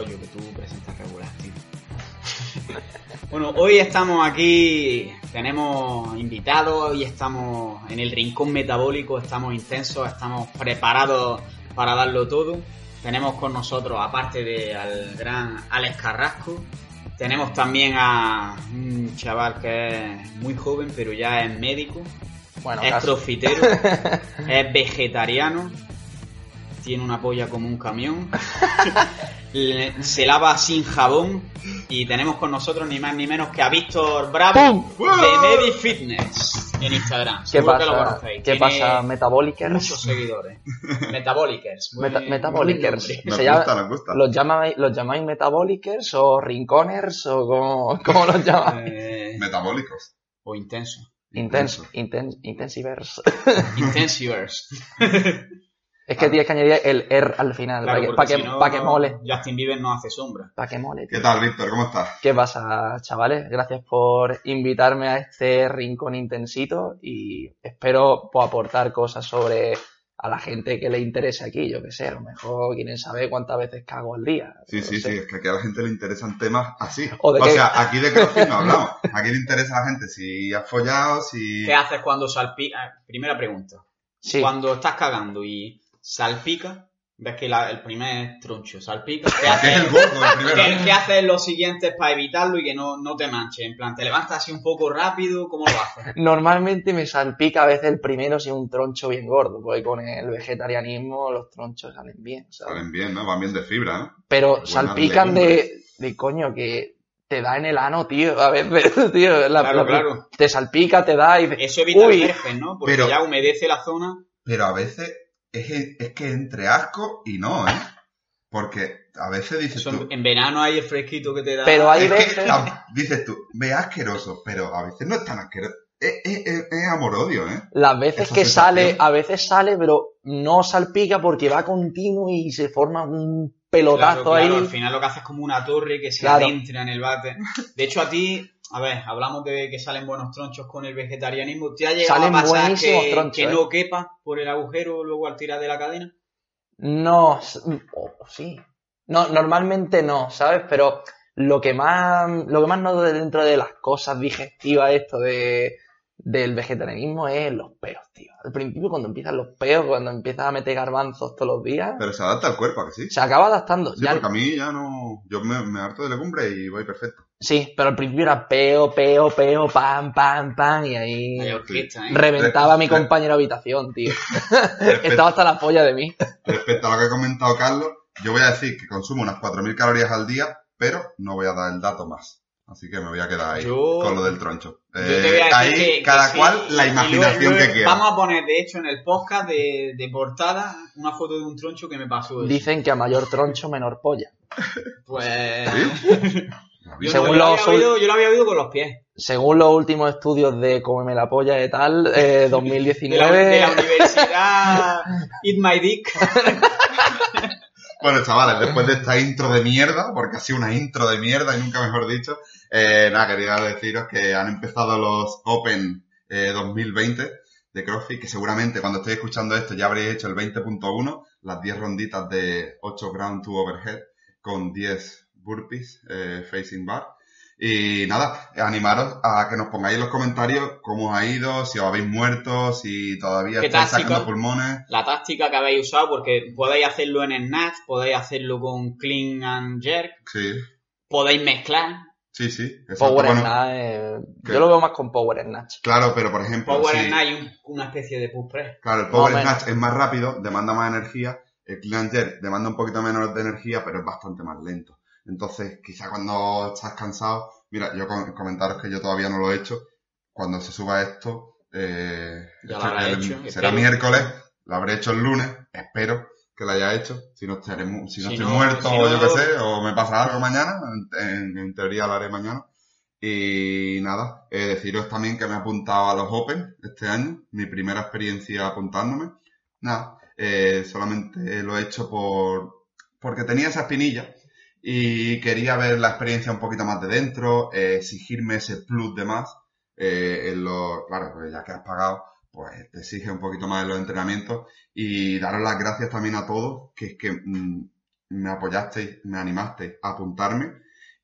Yo que tú presentas regular, tío. bueno, hoy estamos aquí, tenemos invitados y estamos en el rincón metabólico, estamos intensos, estamos preparados para darlo todo. Tenemos con nosotros, aparte de al gran Alex Carrasco, tenemos también a un chaval que es muy joven, pero ya es médico, Bueno, es casi. profitero, es vegetariano, tiene una polla como un camión, le- se lava sin jabón y tenemos con nosotros ni más ni menos que a Víctor Bravo de Medi Fitness en Instagram. ¿Qué Seguro que lo pasa? conocéis. ¿Qué Tiene pasa, Metabolicers? Muchos seguidores. Metabolicers. muy- Meta- Se llama- gusta, nos gusta. ¿Los llamáis, ¿Los llamáis Metabolicers o Rinconers o cómo, cómo los llamáis? Eh, Metabólicos. o intenso. Intense, intense, intensivers. Intensivers. Es que tienes que añadir el R al final, Claro, para que, porque pa' que, si no, pa' que mole. Justin Bieber no hace sombra. Para que mole. ¿Qué tal, Víctor? ¿Cómo estás? ¿Qué pasa, chavales? Gracias por invitarme a este rincón intensito y espero pues, aportar cosas sobre a la gente que le interese aquí, yo que sé, a lo mejor quieren saber cuántas veces cago al día. Sí, sí, sé. sí, es que aquí a la gente le interesan temas así. O O, de qué- sea, aquí de CrossFit no hablamos. Aquí le interesa a la gente si has follado, si... ¿Qué haces cuando salpica? Primera pregunta. Sí. Cuando estás cagando y salpica, ves que la- el primer troncho salpica. ¿Qué ¿Qué es el haces, gordo el primero? ¿qué, qué haces los siguientes para evitarlo y que no, no te manche? En plan, ¿te levantas así un poco rápido? ¿Cómo lo haces? Normalmente me salpica a veces el primero si es un troncho bien gordo, porque con el vegetarianismo los tronchos salen bien, ¿sabes? Salen bien, ¿no? Van bien de fibra, ¿no? Pero Buenas salpican de, de coño que te da en el ano, tío, a veces, tío. la- Claro, la- claro. Te salpica, te da y Eso evita Uy. el herpes, ¿no? Porque Pero- ya humedece la zona. Pero a veces es, es que entre asco y no, ¿eh? Porque a veces dices Eso tú... en, verano hay el fresquito que te da. Pero hay veces- la- dices tú, ve asqueroso, pero a veces no es tan asqueroso. Es, es- es- es amor-odio, ¿eh? Las veces Esa que sensación. sale, a veces sale, pero no salpica porque va continuo y se forma un pelotazo Claro, claro, ahí. al final lo que hace es como una torre que se Claro. adentra en el bate. De hecho, a ti, a ver, hablamos de que salen buenos tronchos con el vegetarianismo. ¿Te ha llegado Salen a pasar que, tronchos, que ¿eh? no quepa por el agujero luego al tirar de la cadena? No, s- o- sí. No, normalmente no, ¿sabes? Pero lo que más, lo que más noto de dentro de las cosas digestivas esto de, del vegetarianismo es los peos, tío. Al principio cuando empiezan los peos, cuando empiezas a meter garbanzos todos los días, Pero se adapta al cuerpo, ¿a que sí? se acaba adaptando. Sí, Ya- porque a mí ya no... Yo me, me harto de legumbre y voy perfecto. sí, pero al principio era peo, peo, peo, pam, pam, pam, y ahí orquesta, ¿eh? reventaba a mi compañero de habitación, tío. Estaba hasta la polla de mí. respecto a lo que ha comentado Carlos, yo voy a decir que consumo unas 4.000 calorías al día, pero no voy a dar el dato más. Así que me voy a quedar ahí Yo- con lo del troncho. Yo Eh, te voy a decir ahí que- cada cual la imaginación luego- que quiera. Vamos a poner, de hecho, en el podcast de, de portada una foto de un troncho que me pasó. eso. Dicen que a mayor troncho, menor polla. Pues. ¿Sí? Yo, Según lo los había oído, yo lo había oído con los pies. Según los últimos estudios de Cómeme la polla y tal, eh, De la, 2019, de la universidad Eat My Dick. Bueno, chavales, después de esta intro de mierda, porque ha sido una intro de mierda y nunca mejor dicho, eh, nada, quería deciros que han empezado los Open eh, 2020 de CrossFit, que seguramente cuando estéis escuchando esto ya habréis hecho el 20.1, las 10 ronditas de 8 ground to overhead con 10 burpees eh, facing bar. Y nada, animaros a que nos pongáis en los comentarios cómo os ha ido, si os habéis muerto, si todavía ¿Qué estáis táctica? sacando pulmones. La táctica que habéis usado, porque podéis hacerlo en Snatch, podéis hacerlo con Clean and Jerk, Sí, podéis mezclar. Sí, sí. exacto. Power Bueno, Snatch, eh, yo lo veo más con Power Snatch. Claro, pero por ejemplo, Power si- Snatch y un- una especie de push press. claro, el Power. Snatch es más rápido, demanda más energía, el Clean demanda un poquito menos de energía, pero es bastante más lento. Entonces, quizá cuando estás cansado, mira, yo com- comentaros que yo todavía no lo he hecho. Cuando se suba esto, eh, Ya lo esto- habrás el- hecho, será espero. miércoles, lo habré hecho el lunes, espero que lo haya hecho. Si no, estaré si no Si estoy no- muerto si o yo no- qué sé, o me pasa algo mañana, en, teoría lo haré mañana. Y nada, eh, deciros también que me he apuntado a los Open este año, mi primera experiencia apuntándome. Nada, eh, solamente lo he hecho por porque tenía esa espinilla y quería ver la experiencia un poquito más de dentro, eh, exigirme ese plus de más. eh, en lo, claro, pues ya que has pagado, pues te exige un poquito más en los entrenamientos y daros las gracias también a todos, que es que mm, me apoyasteis, me animasteis a apuntarme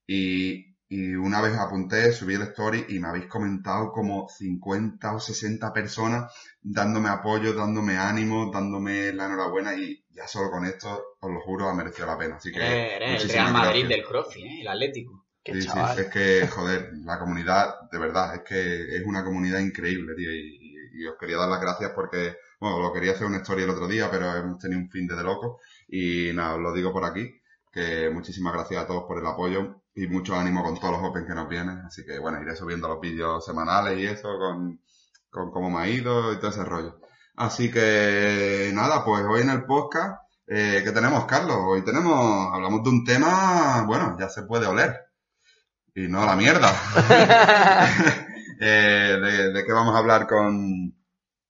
y, y una vez apunté, subí el story y me habéis comentado como 50 o 60 personas dándome apoyo, dándome ánimo, dándome la enhorabuena y ya solo con esto, os lo juro, ha merecido la pena. Así que Eres, el Real Madrid gracias. del CrossFit, ¿eh? el Atlético. Sí, sí, es que, joder, la comunidad, de verdad, es que es una comunidad increíble, tío, y, y- os quería dar las gracias porque, bueno, lo quería hacer una historia el otro día, pero hemos tenido un fin de, de loco, y nada, os lo digo por aquí, que muchísimas gracias a todos por el apoyo, y mucho ánimo con todos los Open que nos vienen, así que, bueno, iré subiendo los vídeos semanales y eso, con, con cómo me ha ido y todo ese rollo. Así que, nada, pues hoy en el podcast, eh, ¿qué tenemos, Carlos? Hoy tenemos, hablamos de un tema, bueno, ya se puede oler. Y no a la mierda. Eh, de, de qué vamos a hablar con,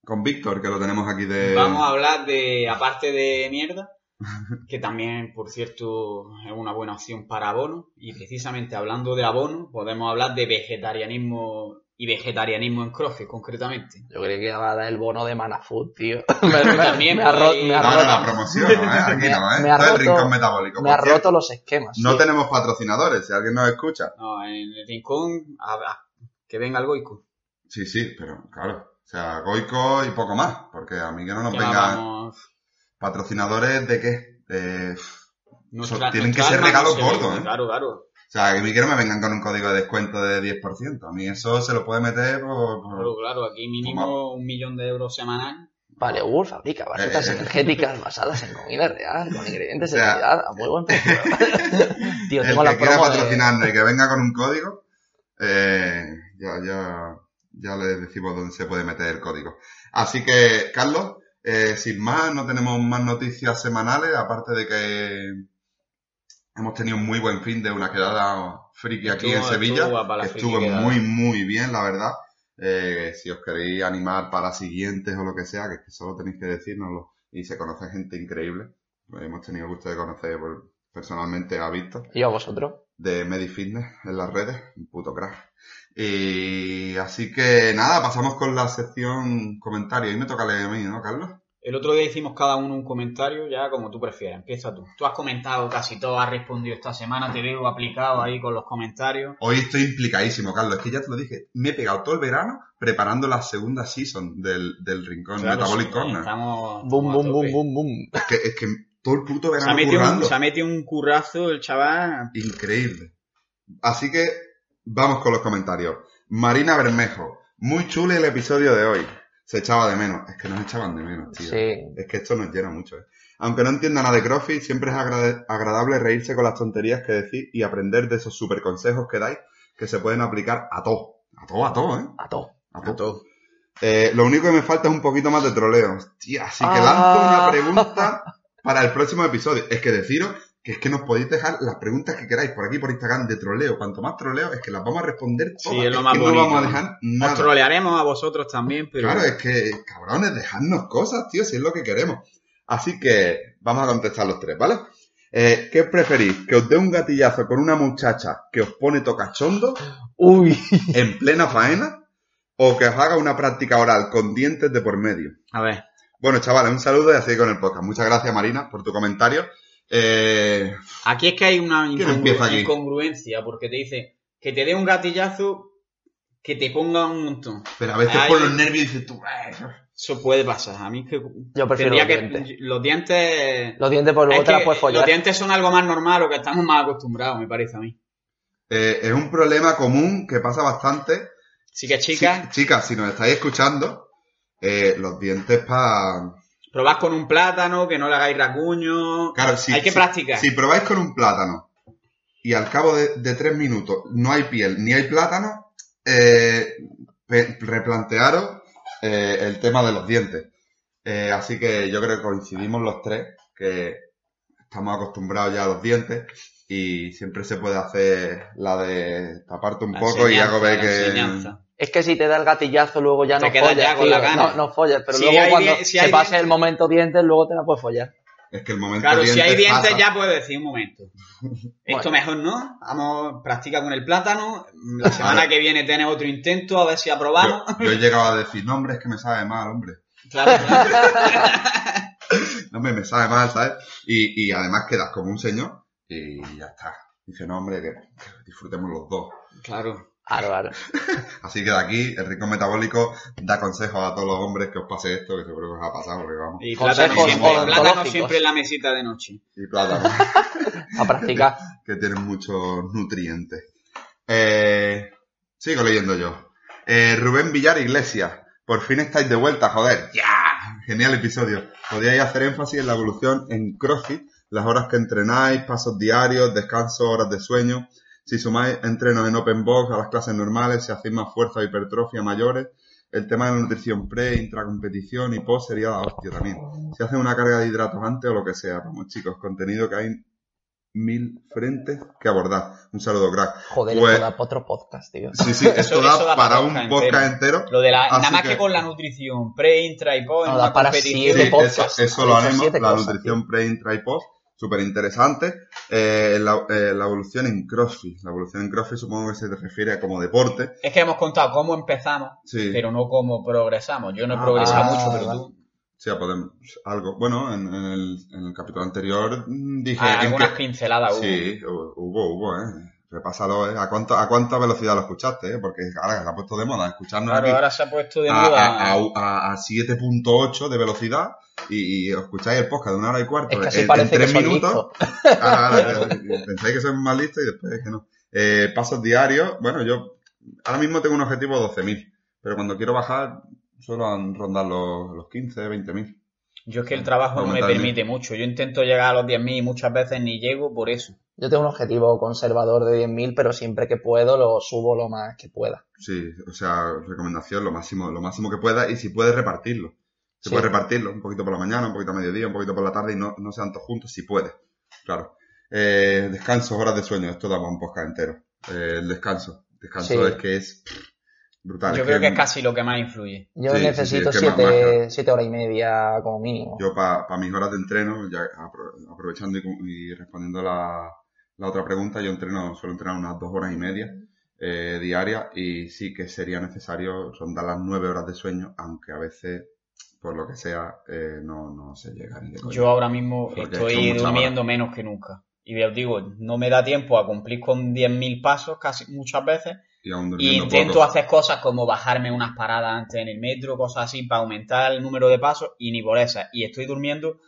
con Víctor, que lo tenemos aquí de... Vamos a hablar de, aparte de mierda, que también, por cierto, es una buena opción para abono. Y precisamente hablando de abono, podemos hablar de vegetarianismo y vegetarianismo en CrossFit, concretamente. Yo creía que iba a dar el bono de Manafood, tío. Me, me- También me ha ro- podéis- me ha No, no, roto- la promoción, ¿no? ¿eh? Aquí no, ¿eh? Me ha es el roto- rincón metabólico. me ha cierto, roto los esquemas. No tenemos patrocinadores, si alguien nos escucha. No, en el rincón, a- a- que venga el goico. Sí, sí, pero claro. O sea, Goico y poco más, porque a mí que no nos vengan vamos, patrocinadores de qué. Nuestra- tienen que ser regalos no se gordos, ¿eh? Claro, claro. o sea, que a mí que no me vengan con un código de descuento de 10%. A mí eso se lo puede meter por... por- Claro, claro, aquí mínimo un millón de euros semanal. Vale, Wolf fabrica barritas Eh, eh. energéticas basadas en comida real, con ingredientes O sea, de calidad a muy buen precio. Tío, el tengo que la quiera promo de... patrocinarnos y que venga con un código, eh, ya, ya, ya le decimos dónde se puede meter el código. Así que, Carlos, eh, sin más, no tenemos más noticias semanales, aparte de que hemos tenido un muy buen fin de una quedada friki aquí Estuvo- en Sevilla, estuvo que estuvo muy, muy bien, la verdad. Eh, si os queréis animar para siguientes o lo que sea, que, es que solo tenéis que decírnoslo. Y se conoce gente increíble. Hemos tenido el gusto de conocer por- personalmente a Víctor ¿Y a vosotros? de Medifitness en las redes, un puto crack. Y así que nada, pasamos con la sección comentarios. Y me toca leer a mí, ¿no, Carlos? El otro día hicimos cada uno un comentario, ya como tú prefieras. Empieza tú. Tú has comentado casi todo, has respondido esta semana, te veo aplicado ahí con los comentarios. Hoy estoy implicadísimo, Carlos. Es que ya te lo dije. Me he pegado todo el verano preparando la segunda season del, del Rincón Claro, Metabolic sí, Corner. Estamos, Boom, estamos boom, boom, boom, boom. Es que, es que todo el puto Se ha, verano metido un, se ha metido un currazo el chaval. Increíble. Así que vamos con los comentarios. Marina Bermejo. Muy chulo el episodio de hoy. Se echaba de menos. Es que nos echaban de menos, tío. Sí. Es que esto nos llena mucho, ¿eh? Aunque no entienda nada de CrossFit, siempre es agrade- agradable reírse con las tonterías que decís y aprender de esos super consejos que dais que se pueden aplicar a todo. A todo, a todo, ¿eh? A todo. A todo. Eh, lo único que me falta es un poquito más de troleo. Hostia, así que Ah. lanzo una pregunta para el próximo episodio. Es que deciros que es que nos podéis dejar las preguntas que queráis por aquí por Instagram de troleo. Cuanto más troleo, es que las vamos a responder Sí, todas. es lo Es más que bonito. no vamos a dejar nada. Os trolearemos a vosotros también, pero. Claro, es que, cabrones, dejadnos cosas, tío, si es lo que queremos. Así que vamos a contestar los tres, ¿vale? Eh, ¿Qué preferís? ¿Que os dé un gatillazo con una muchacha que os pone tocachondo Uy. en plena faena? ¿O que os haga una práctica oral con dientes de por medio? A ver. Bueno, chavales, un saludo y así con el podcast. Muchas gracias, Marina, por tu comentario. Eh, Aquí es que hay una incongruencia, porque te dice que te dé un gatillazo que te ponga un montón. pero a veces por los nervios dices tú. Eso puede pasar. A mí es que Yo prefiero los que dientes. los dientes Los dientes por luego es te las que puedes follar. los dientes son algo más normal o que estamos más acostumbrados, me parece a mí. Eh, es un problema común que pasa bastante. Así que chicas, Sí, chicas, si nos estáis escuchando, eh, los dientes para... probad con un plátano, que no le hagáis racuño. Claro, si, Hay que si- practicar. Si probáis con un plátano y al cabo de, de tres minutos no hay piel ni hay plátano, eh, replantearos eh, el tema de los dientes. Eh, así que yo creo que coincidimos los tres, que estamos acostumbrados ya a los dientes y siempre se puede hacer la de taparte un La poco y hago ver que... Es que si te da el gatillazo luego ya Te no quedas follas, ya con tío. la gana. No, no follas, pero Si luego hay cuando si se pase dientes- el momento dientes, luego te la puedes follar. Es que el momento Claro, si hay dientes pasa. ya puedes decir un momento. Esto mejor no. Vamos, practica con el plátano. La semana que viene tienes otro intento, a ver si aprobamos. Yo, yo he llegado a decir, no, hombre, es que me sabe mal, hombre. Claro, claro. No, hombre, me sabe mal, ¿sabes? Y, y además quedas como un señor y ya está. Dice, no, hombre, que, que disfrutemos los dos. claro. Claro. Así que de aquí, el rico metabólico da consejos a todos los hombres que os pase esto, que seguro que os ha pasado, porque vamos. Y Consejos plátano siempre, plátano siempre en la mesita de noche. Y plátano, A practicar. que tienen muchos nutrientes. Eh, sigo leyendo yo. Eh, Rubén Villar Iglesias, por fin estáis de vuelta, joder. ¡Ya! Genial episodio. Podríais hacer énfasis en la evolución en CrossFit, las horas que entrenáis, pasos diarios, descanso, horas de sueño. Si sumáis entrenos en Open Box a las clases normales, si hacéis más fuerza o hipertrofia mayores, el tema de la nutrición pre, intracompetición y post sería la hostia también. Si hacen una carga de hidratos antes o lo que sea. Vamos chicos, contenido que hay mil frentes que abordar. Un saludo, crack. Joder, Pues- esto da para otro podcast, tío. Sí, sí, esto Eso- da eso da para un podcast podcast entero. Lo de la, Así nada más que, que- con la nutrición, pre, intra y post, en No, da una para competición. siete Sí, podcast. eso, eso lo haremos, la cosas, nutrición pre, intra y post, súper interesante. Eh, la, eh, la evolución en CrossFit. La evolución en CrossFit supongo que se te refiere a como deporte. Es que hemos contado cómo empezamos, Sí, pero no cómo progresamos. Yo no he Ah, progresado ah, mucho, pero tú. sí, podemos, algo. Bueno, en, en el, en el capítulo anterior mm, dije Ah, algunas pinceladas hubo. Sí, hu- hubo, hubo, eh. Repásalo, eh. ¿A, cuánto, ¿A cuánta velocidad lo escuchaste, eh? Porque ahora se ha puesto de moda escucharnos Claro, aquí ahora se ha puesto de a, moda. a, a- a 7.8 de velocidad y, y escucháis el podcast de una hora y cuarto Es que en, así en parece que tres minutos. Ahora, que- pensáis que sois más listos y después es que no. Eh, pasos diarios, bueno, yo ahora mismo tengo un objetivo de 12.000, pero cuando quiero bajar suelo rondar los, los 15, 20.000. Yo es que el trabajo no me permite mucho. Yo intento llegar a los 10.000 y muchas veces ni llego por eso. Yo tengo un objetivo conservador de 10.000, pero siempre que puedo lo subo lo más que pueda. Sí, o sea, recomendación, lo máximo, lo máximo que pueda y si puedes repartirlo. Se Sí. puede repartirlo, un poquito por la mañana, un poquito a mediodía, un poquito por la tarde y no, no sean todos juntos, si puedes. Claro. Eh, descanso, horas de sueño, esto da un podcast entero. Eh, el descanso. Descanso Sí. es que es pff, brutal. Yo creo que es casi lo que más influye. Yo Sí, sí, necesito sí, es que más- siete, más- siete horas y media como mínimo. Yo para mis horas de entreno, ya apro- aprovechando y, respondiendo la, la otra pregunta, yo entreno, suelo entrenar unas dos horas y media eh, diarias y sí que sería necesario rondar las nueve horas de sueño, aunque a veces, por lo que sea, eh, no, no se llega ni de. Yo ahora mismo Porque estoy durmiendo menos que nunca. Y os digo, no me da tiempo a cumplir con 10.000 pasos casi muchas veces. Y aún Y durmiendo intento poco. hacer cosas como bajarme unas paradas antes en el metro, cosas así, para aumentar el número de pasos y ni por esas. Y estoy durmiendo.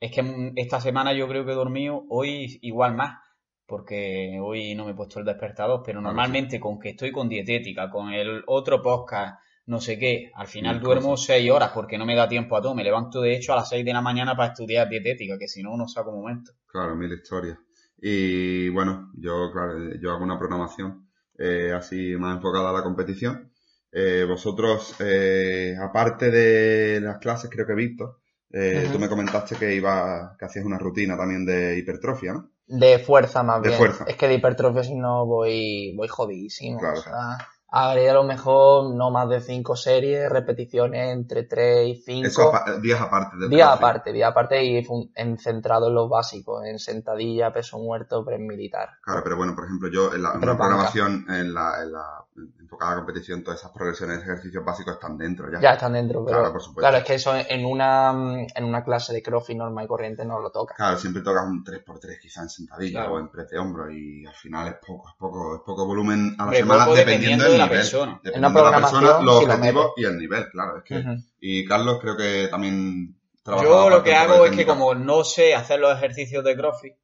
Es que mm, esta semana yo creo que he dormido hoy igual más. Porque hoy no me he puesto el despertador. Pero normalmente con que estoy con dietética, con el otro podcast, no sé qué, al final Mil duermo cosas. seis horas porque no me da tiempo a todo. Me levanto de hecho a las seis de la mañana para estudiar dietética, que si no, no saco momento. Claro, mil historias. Y bueno, yo, claro, yo hago una programación eh, así más enfocada a la competición. Eh, vosotros, eh, aparte de las clases, creo que Víctor, eh, tú me comentaste que iba, que hacías una rutina también de hipertrofia, ¿no? De fuerza más De bien. fuerza. Es que de hipertrofia si no voy, voy jodidísimo. Claro. O sea, haré a lo mejor no más de cinco series, repeticiones entre 3 y 5. Eso días aparte del Día CrossFit. aparte, día aparte y en, centrado en los básicos, en sentadilla, peso muerto, press militar. Claro, pero bueno, por ejemplo, yo en la, en una programación en la, en la enfocada a la competición, todas esas progresiones de ejercicios básicos están dentro ya. Ya están dentro, pero Claro, por supuesto. claro, es que eso en una, en una clase de crossfit normal y corriente no lo toca. Claro, siempre tocas un 3x3 quizá en sentadilla Claro. o en press de hombro y al final es poco, es poco, es poco volumen a la semana poco dependiendo del de la nivel. persona. Dependiendo En una de la persona, los lo objetivos y el nivel, claro. Es que. Y Carlos creo que también trabaja Yo lo que hago es que como no sé hacer los ejercicios de CrossFit,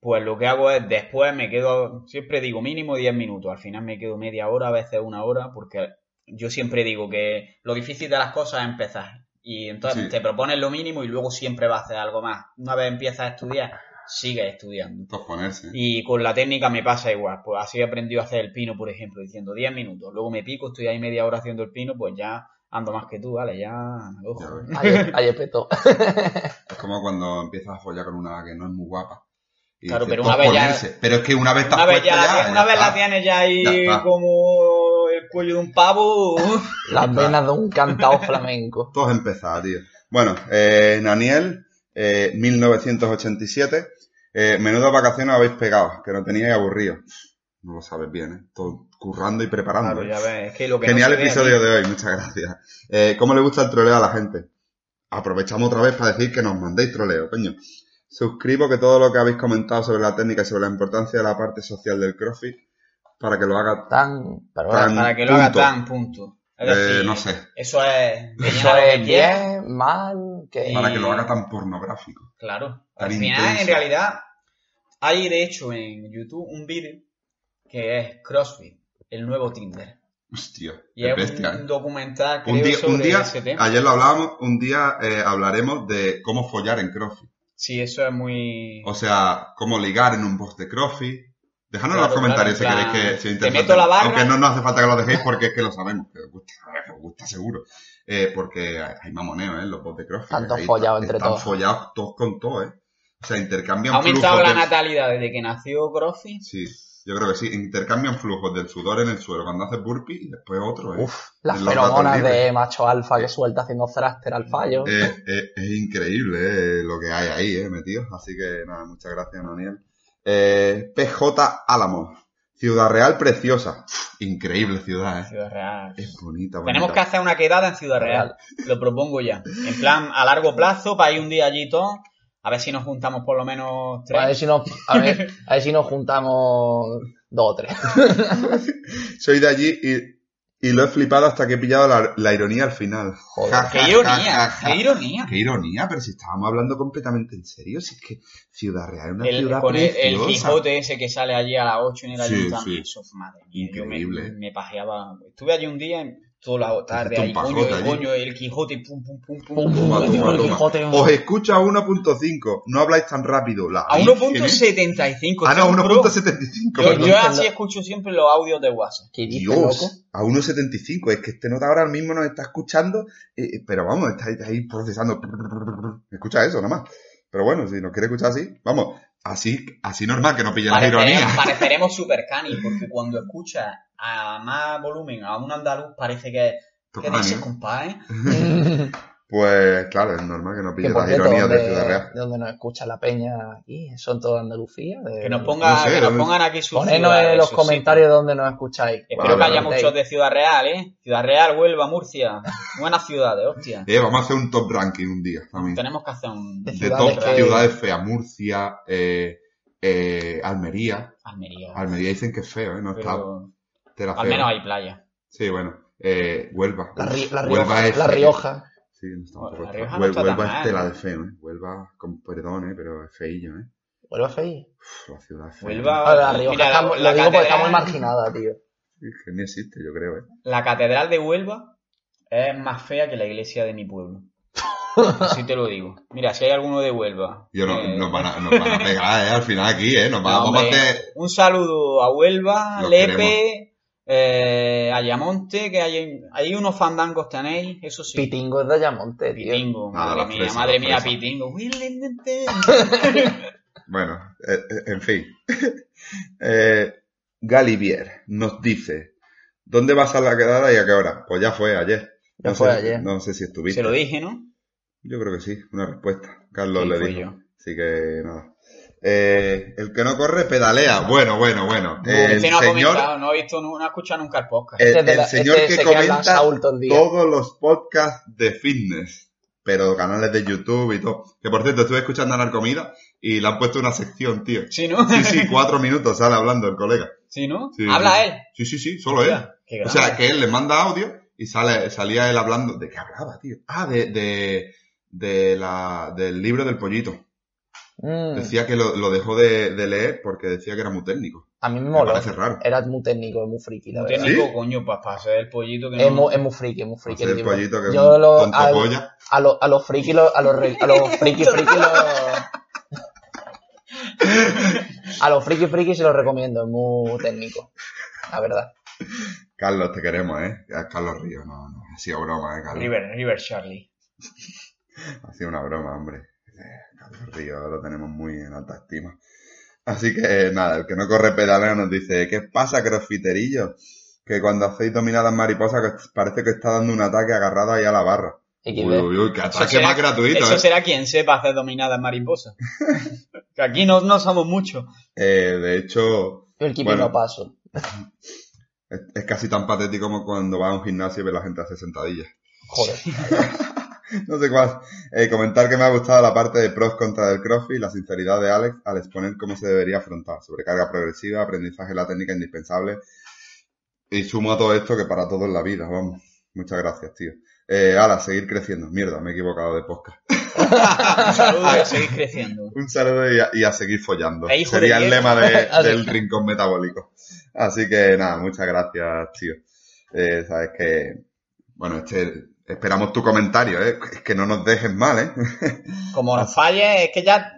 pues lo que hago es después me quedo, siempre digo mínimo 10 minutos, al final me quedo media hora, a veces una hora, porque yo siempre digo que lo difícil de las cosas es empezar. Y entonces Sí. te propones lo mínimo y luego siempre vas a hacer algo más. Una vez empiezas a estudiar, sigues estudiando. Posponerse. Y con la técnica me pasa igual. Pues así he aprendido a hacer el pino, por ejemplo, diciendo 10 minutos. Luego me pico, estoy ahí media hora haciendo el pino, pues ya ando más que tú, vale, ya. ojo. Ayer petó. Es como cuando empiezas a follar con una que no es muy guapa. Y Claro, pero una vez ya-. Pero es que una vez Una vez, ya, la ya, tienes- ya una vez la tienes ya ahí como el cuello de un pavo. Las venas de un cantao flamenco. Todo es empezar, tío. Bueno, eh, Naniel, eh, 1987. Eh, menudas vacaciones habéis pegado, que no teníais aburrido. No lo sabes bien, ¿eh? Todo currando y preparando. Claro, ¿eh? ya ves, es que lo que Genial no episodio aquí- de hoy, muchas gracias. Eh, ¿Cómo le gusta el troleo a la gente? Aprovechamos otra vez para decir que nos mandéis troleo, coño. Suscribo que todo lo que habéis comentado sobre la técnica y sobre la importancia de la parte social del CrossFit para que lo haga Tan. Para que lo haga tan punto. Es Eh, decir, no sé. Eso es. eso es bien, mal, que. Para que lo haga tan pornográfico. Claro. Tan Al final, intenso. en realidad, hay de hecho en YouTube un vídeo que es CrossFit, el nuevo Tinder. Hostia, Y es es bestia, un ¿eh? documental creo, Un día, sobre un día, ese tema. ayer lo hablábamos, un día eh, hablaremos de cómo follar en CrossFit. Sí, eso es muy... O sea, cómo ligar en un post de CrossFit. Dejadnos en los comentarios claro, si queréis que sea te interesante. meto la barra. Aunque no nos hace falta que lo dejéis porque es que lo sabemos, que os gusta, os gusta seguro. Eh, porque hay mamoneo, ¿eh? Los posts de CrossFit. Están todos follados están- entre están todos. follados todos con todo, ¿eh? O sea, intercambian Ha aumentado flujos la natalidad desde que nació CrossFit. Sí, yo creo que sí. Intercambian flujos del sudor en el suelo cuando haces burpee y después otro, ¿eh? Uf, las feromonas de macho alfa que suelta haciendo thruster al fallo. Es, es- es increíble eh, lo que hay ahí, eh, metido. Así que nada, muchas gracias, Daniel. Eh, PJ Álamo. Ciudad Real preciosa. Increíble ciudad, eh. Ciudad Real. Es bonita, bonita. Tenemos que hacer una quedada en Ciudad Real. Lo propongo ya. En plan, a largo plazo, para ir un día allí todos. A ver si nos juntamos por lo menos A ver tres. si nos, a ver, a ver si nos juntamos dos o tres. Soy de allí y, y lo he flipado hasta que he pillado la, la ironía al final. Joder. Ja, ja, ¡Qué ironía! ja, ja. ¡Qué ironía! Qué ironía, pero si estábamos hablando completamente en serio, si es que Ciudad Real es una El- ciudad con el, el preciosa. Quijote ese que sale allí a las 8 en el Sí, ayuntamiento. sí. Eso, madre mía, yo me- Increíble. Me, pajeaba. Estuve allí un día, toda la tarde, ahí, coño, el coño, el Quijote, pum, pum, pum, pum. Pum, pum, Toma, pum, toma, el toma. Quijote. Os escucho a 1.5, no habláis tan rápido. La A Virgen, ¿eh? 1.75. Ah, no, tío, bro. 1.75. Yo, yo así escucho siempre los audios de WhatsApp. ¿Qué dices, loco? Dios, a 1.75. Es que este nota ahora mismo nos está escuchando, eh, pero vamos, está ahí, ahí procesando. Escucha eso, nada más. Pero bueno, si nos quiere escuchar así, vamos, así, así normal, que no pille las Pareceremos, ironías. pareceremos super cani, porque cuando escuchas a más volumen a un andaluz, parece que. ¿Qué dices, ¿eh? compadre? Pues claro, es normal que no pille las ironías de donde, Ciudad Real. de donde nos escucha la peña aquí, son de Andalucía. de- Que nos, ponga, No sé, que nos ¿dónde- pongan aquí sus Ponednos en los comentarios donde nos escucháis. Vale, Espero que haya vale. muchos de Ciudad Real, ¿eh? Ciudad Real, Huelva, Murcia. Buenas ciudades, hostia. Eh, vamos a hacer un top ranking un día también. Tenemos que hacer un. De De top que- ciudades feas, Murcia, eh, eh, Almería. Almería. Almería dicen que es feo, ¿eh? No está, Pero te la al menos hay playa. Sí, bueno. Eh, Huelva. La, Ri- la Huelva Rioja. es La feo. Rioja. Sí, no está Bueno, no está tan Huelva mal, es tela de feo, ¿eh? Huelva, con perdón, ¿eh? Pero es feillo, ¿eh? Huelva fea. Uf, la ciudad es fea. Huelva- la Rioja Mira, está- la- lo la digo porque está muy marginada, tío. Sí, que ni existe, yo creo, ¿eh? La catedral de Huelva es más fea que la iglesia de mi pueblo. Así te lo digo. Mira, si hay alguno de Huelva. Yo no, eh, nos, van a, nos van a pegar, ¿eh? Al final aquí, ¿eh? Nos van, no, vamos a hacer... Un saludo a Huelva, Los Lepe, eh, Ayamonte, que hay, hay unos fandangos tenéis, eso sí. Pitingo es de Ayamonte, tío. Pitingo, Nada, madre mía, madre mía. Pitingo. Bueno, eh, eh, en fin. eh, Galivier nos dice, ¿dónde vas a la quedada y a qué hora? Pues ya fue ayer. Ya no fue sé, ayer. No sé si estuviste. Se lo dije, ¿no? Yo creo que sí, una respuesta. Carlos Sí, le dijo. yo. Así que nada. Eh, el que no corre pedalea. Bueno, bueno, bueno. el este no ha señor, comentado, no ha visto, no ha escuchado nunca el podcast. el, Este el señor este que comenta el todos los podcasts de fitness, pero canales de YouTube y todo. Que por cierto, estuve escuchando a Narcomida y le han puesto una sección, tío. Sí, ¿no? Sí, sí, cuatro minutos sale hablando el colega. Sí, ¿no? Sí, Habla sí. él. Sí, sí, sí, solo él. Hostia, O sea, que él le manda audio y sale, salía él hablando. ¿De qué hablaba, tío? Ah, de, de, de la, del libro del pollito. Mm, Decía que lo, lo dejó de, de leer porque decía que era muy técnico. a mí me Me moló. parece raro. Era muy técnico, es muy friki, la verdad. técnico, ¿Sí? coño, para hacer el pollito que no... Es muy, es muy friki, es muy friki. Hacer el el tipo. pollito que es Yo lo, polla. a, los a los friki, lo- a los, a los friki friki los... A los friki friki se los recomiendo, es muy técnico. La verdad. Carlos, te queremos, ¿eh? Carlos Río, no, no. Ha sido broma, ¿eh, Carlos? River, River Charlie. Ha sido una broma, hombre. Eh, Río lo tenemos muy en alta estima. Así que nada, el que no corre pedaleo nos dice, ¿qué pasa, crossfiterillo? Que cuando hacéis dominadas mariposas que parece que está dando un ataque agarrado ahí a la barra. Uy, uy, uy, qué Eso ataque será- más gratuito, Eso ¿eh? será quien sepa hacer dominadas mariposas. que aquí no, no somos muchos. Eh, De hecho, Yo el Bueno. no paso. es, es casi tan patético como cuando vas a un gimnasio y ves la gente hacer sentadillas. Joder. No sé cuál. Eh, comentar que me ha gustado la parte de pros contra del crossfit y la sinceridad de Alex al exponer cómo se debería afrontar. Sobrecarga progresiva, aprendizaje de la técnica indispensable. Y sumo a todo esto que para todo en la vida, vamos. Muchas gracias, tío. Eh, ala, seguir creciendo. Mierda, me he equivocado de podcast. Un saludo y seguís creciendo. Un saludo y a, y a seguir follando. Sería el lema de- del rincón metabólico. Así que nada, muchas gracias, tío. Eh, sabes que, bueno, este, esperamos tu comentario, ¿eh? Es que no nos dejes mal, ¿eh? Como nos falles, es que ya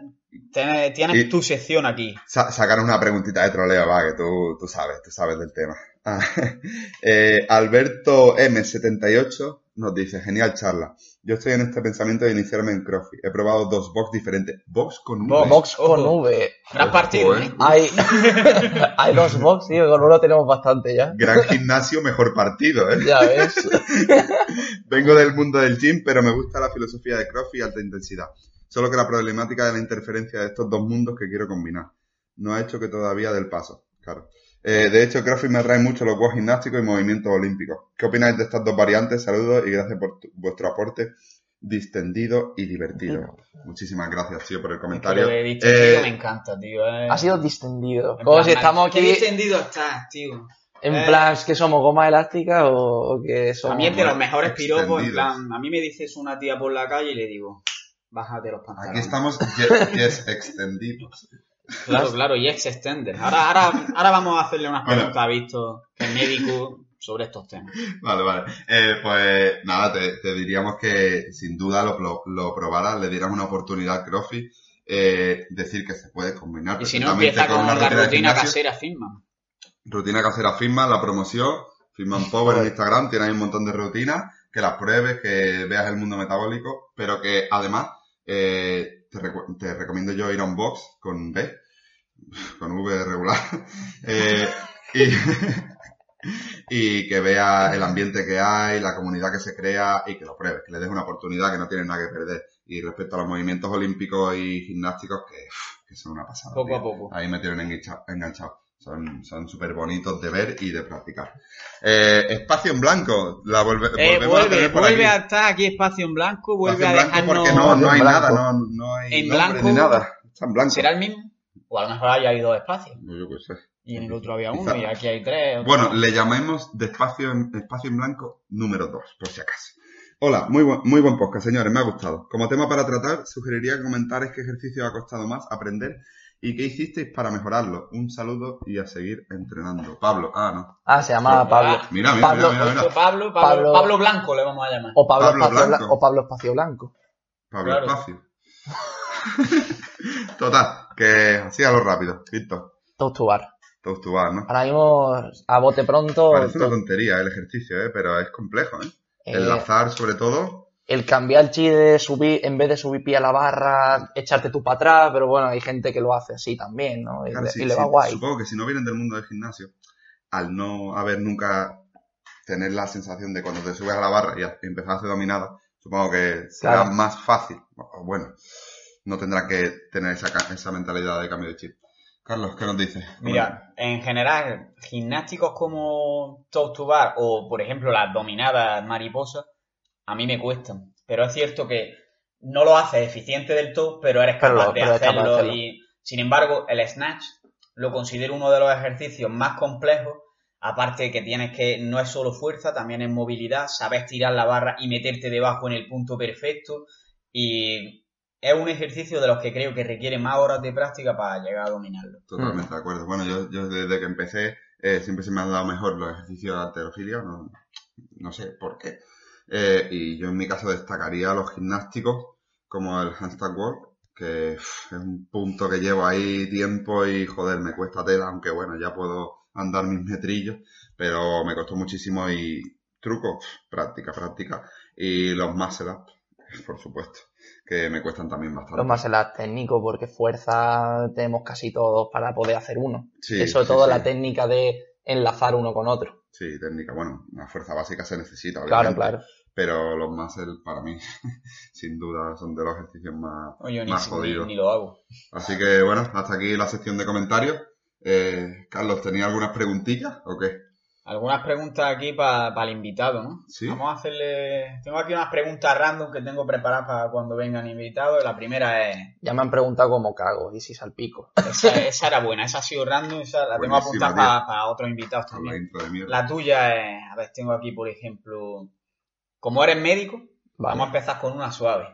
tienes, tu sección aquí. Sa- sacar una preguntita de troleo, va, que tú, tú sabes, tú sabes del tema. Ah, eh, Alberto M78 nos dice, genial charla. Yo estoy en este pensamiento de iniciarme en CrossFit. He probado dos box diferentes. Box con. V. Box con. V. Gran partido, eh. ¿eh? Hay, hay dos box, tío, con uno tenemos bastante ya. Gran gimnasio, mejor partido, ¿eh? Ya ves. Vengo del mundo del gym, pero me gusta la filosofía de CrossFit y alta intensidad. Solo que la problemática de la interferencia de estos dos mundos que quiero combinar. No ha hecho que todavía del paso, claro. Eh, de hecho, CrossFit me atrae mucho los juegos gimnásticos y movimientos olímpicos. ¿Qué opináis de estas dos variantes? Saludos y gracias por tu- vuestro aporte distendido y divertido. Muchísimas gracias, tío, por el Es que comentario. Eh, me encanta, tío. eh. Ha sido distendido. En Como plan, si estamos ¿Qué aquí distendido estás, tío? en eh. plan que somos goma elástica o, o que somos... A mí es de los mejores piropos, en plan, a mí me dices una tía por la calle y le digo, bájate los Aquí pantalones. estamos, yes, yes, extendidos. Claro, claro, y ex extender. Ahora, ahora, ahora vamos a hacerle unas Bueno. preguntas a Víctor, que es médico, sobre estos temas. Vale, vale. Eh, pues nada, te, te diríamos que sin duda lo, lo, lo probaras, le dieras una oportunidad al CrossFit. Eh, decir que se puede combinar Y si no, empieza con una la rutina casera firma. Rutina casera Fitman, la promoción, Fitman Power en Instagram, tienes ahí un montón de rutinas, que las pruebes, que veas el mundo metabólico, pero que además eh, te, recu- te recomiendo yo ir a un box con B, con V regular, eh, y, y que veas el ambiente que hay, la comunidad que se crea y que lo pruebes, que le des una oportunidad que no tienes nada que perder. Y respecto a los movimientos olímpicos y gimnásticos, que, que son una pasada. Poco tío. a poco. Ahí me tienen engancha- enganchado. Son, son súper bonitos de ver y de practicar. Eh, espacio en blanco. La volve- Eh, volvemos a vuelve, tener por vuelve a aquí. estar aquí espacio en blanco, vuelve Espacio en a blanco dejarnos... porque no, no hay nada, no, no hay En nombre blanco. ni nada. Está en blanco. ¿Será el mismo? O a lo mejor haya habido espacios. No, yo qué sé. Y en el otro había uno Quizá. y aquí hay tres. otro Bueno, no. le llamemos de espacio en, espacio en blanco número 2, por si acaso. Hola, muy buen, muy buen podcast, señores, me ha gustado. Como tema para tratar, sugeriría que comentarais qué ejercicio ha costado más aprender y qué hicisteis para mejorarlo. Un saludo y a seguir entrenando. Pablo, ah, no. Ah, se llama Pablo. Mira, mira, Pablo- mira, mira, Pablo, Pablo, Pablo- Pablo Blanco le vamos a llamar. O Pablo, Pablo Espacio Blanco. Blanco. O Pablo Espacio Blanco. Pablo Claro. Espacio. Total, que así a lo rápido. Víctor, Toast to bar. todos tu bar, ¿no? Ahora mismo, a bote pronto, Parece una to- tontería el ejercicio, ¿eh? Pero es complejo, ¿eh? eh, Enlazar, sobre todo, el cambiar el chi de subir, en vez de subir pie a la barra, echarte tú para atrás, pero bueno, hay gente que lo hace así también, ¿no? Y, Claro, le- sí, y le sí, va guay. Supongo que si no vienen del mundo del gimnasio, al no haber nunca tener la sensación de cuando te subes a la barra y empezar a hacer dominada, supongo que será Claro. más fácil. Bueno, no tendrán que tener esa, ca- esa mentalidad de cambio de chip. Carlos, ¿qué nos dices? Mira, en general, gimnásticos como top to bar o, por ejemplo, las dominadas mariposas, a mí me cuestan. Pero es cierto que no lo haces eficiente del todo, pero eres capaz, de, pero eres capaz de hacerlo, hacerlo. Y, sin embargo, el snatch lo considero uno de los ejercicios más complejos. Aparte de que tienes que, no es solo fuerza, también es movilidad, sabes tirar la barra y meterte debajo en el punto perfecto. Y es un ejercicio de los que creo que requiere más horas de práctica para llegar a dominarlo. Totalmente de acuerdo. Bueno, yo, yo desde que empecé eh, siempre se me han dado mejor los ejercicios de alterofilia, no, no sé por qué. Eh, y yo en mi caso destacaría los gimnásticos como el handstand walk que es un punto que llevo ahí tiempo y joder, me cuesta tela, aunque bueno, ya puedo andar mis metrillos, pero me costó muchísimo y truco, uf, práctica, práctica. Y los muscle up, por supuesto, que me cuestan también bastante. Los más las técnicos, porque fuerza tenemos casi todos para poder hacer uno. Sí, sobre sí, todo sí. la técnica de enlazar uno con otro. Sí, técnica, bueno, una fuerza básica se necesita, Claro, obviamente. claro. Pero los muscle, para mí, sin duda, son de los ejercicios más, Oye, más ni- jodidos. ni lo hago. Así que bueno, hasta aquí la sección de comentarios. Eh, Carlos, ¿tenía algunas preguntillas o qué? Algunas preguntas aquí para el invitado, ¿no? Sí. Vamos a hacerle... Tengo aquí unas preguntas random que tengo preparadas para cuando vengan invitados. La primera es... Ya me han preguntado cómo cago y si salpico. Esa, esa era buena, esa ha sido random, esa la tengo apuntada para, otros invitados la también. La tuya es... A ver, tengo aquí, por ejemplo... Como eres médico, Vale. Vamos a empezar con una suave.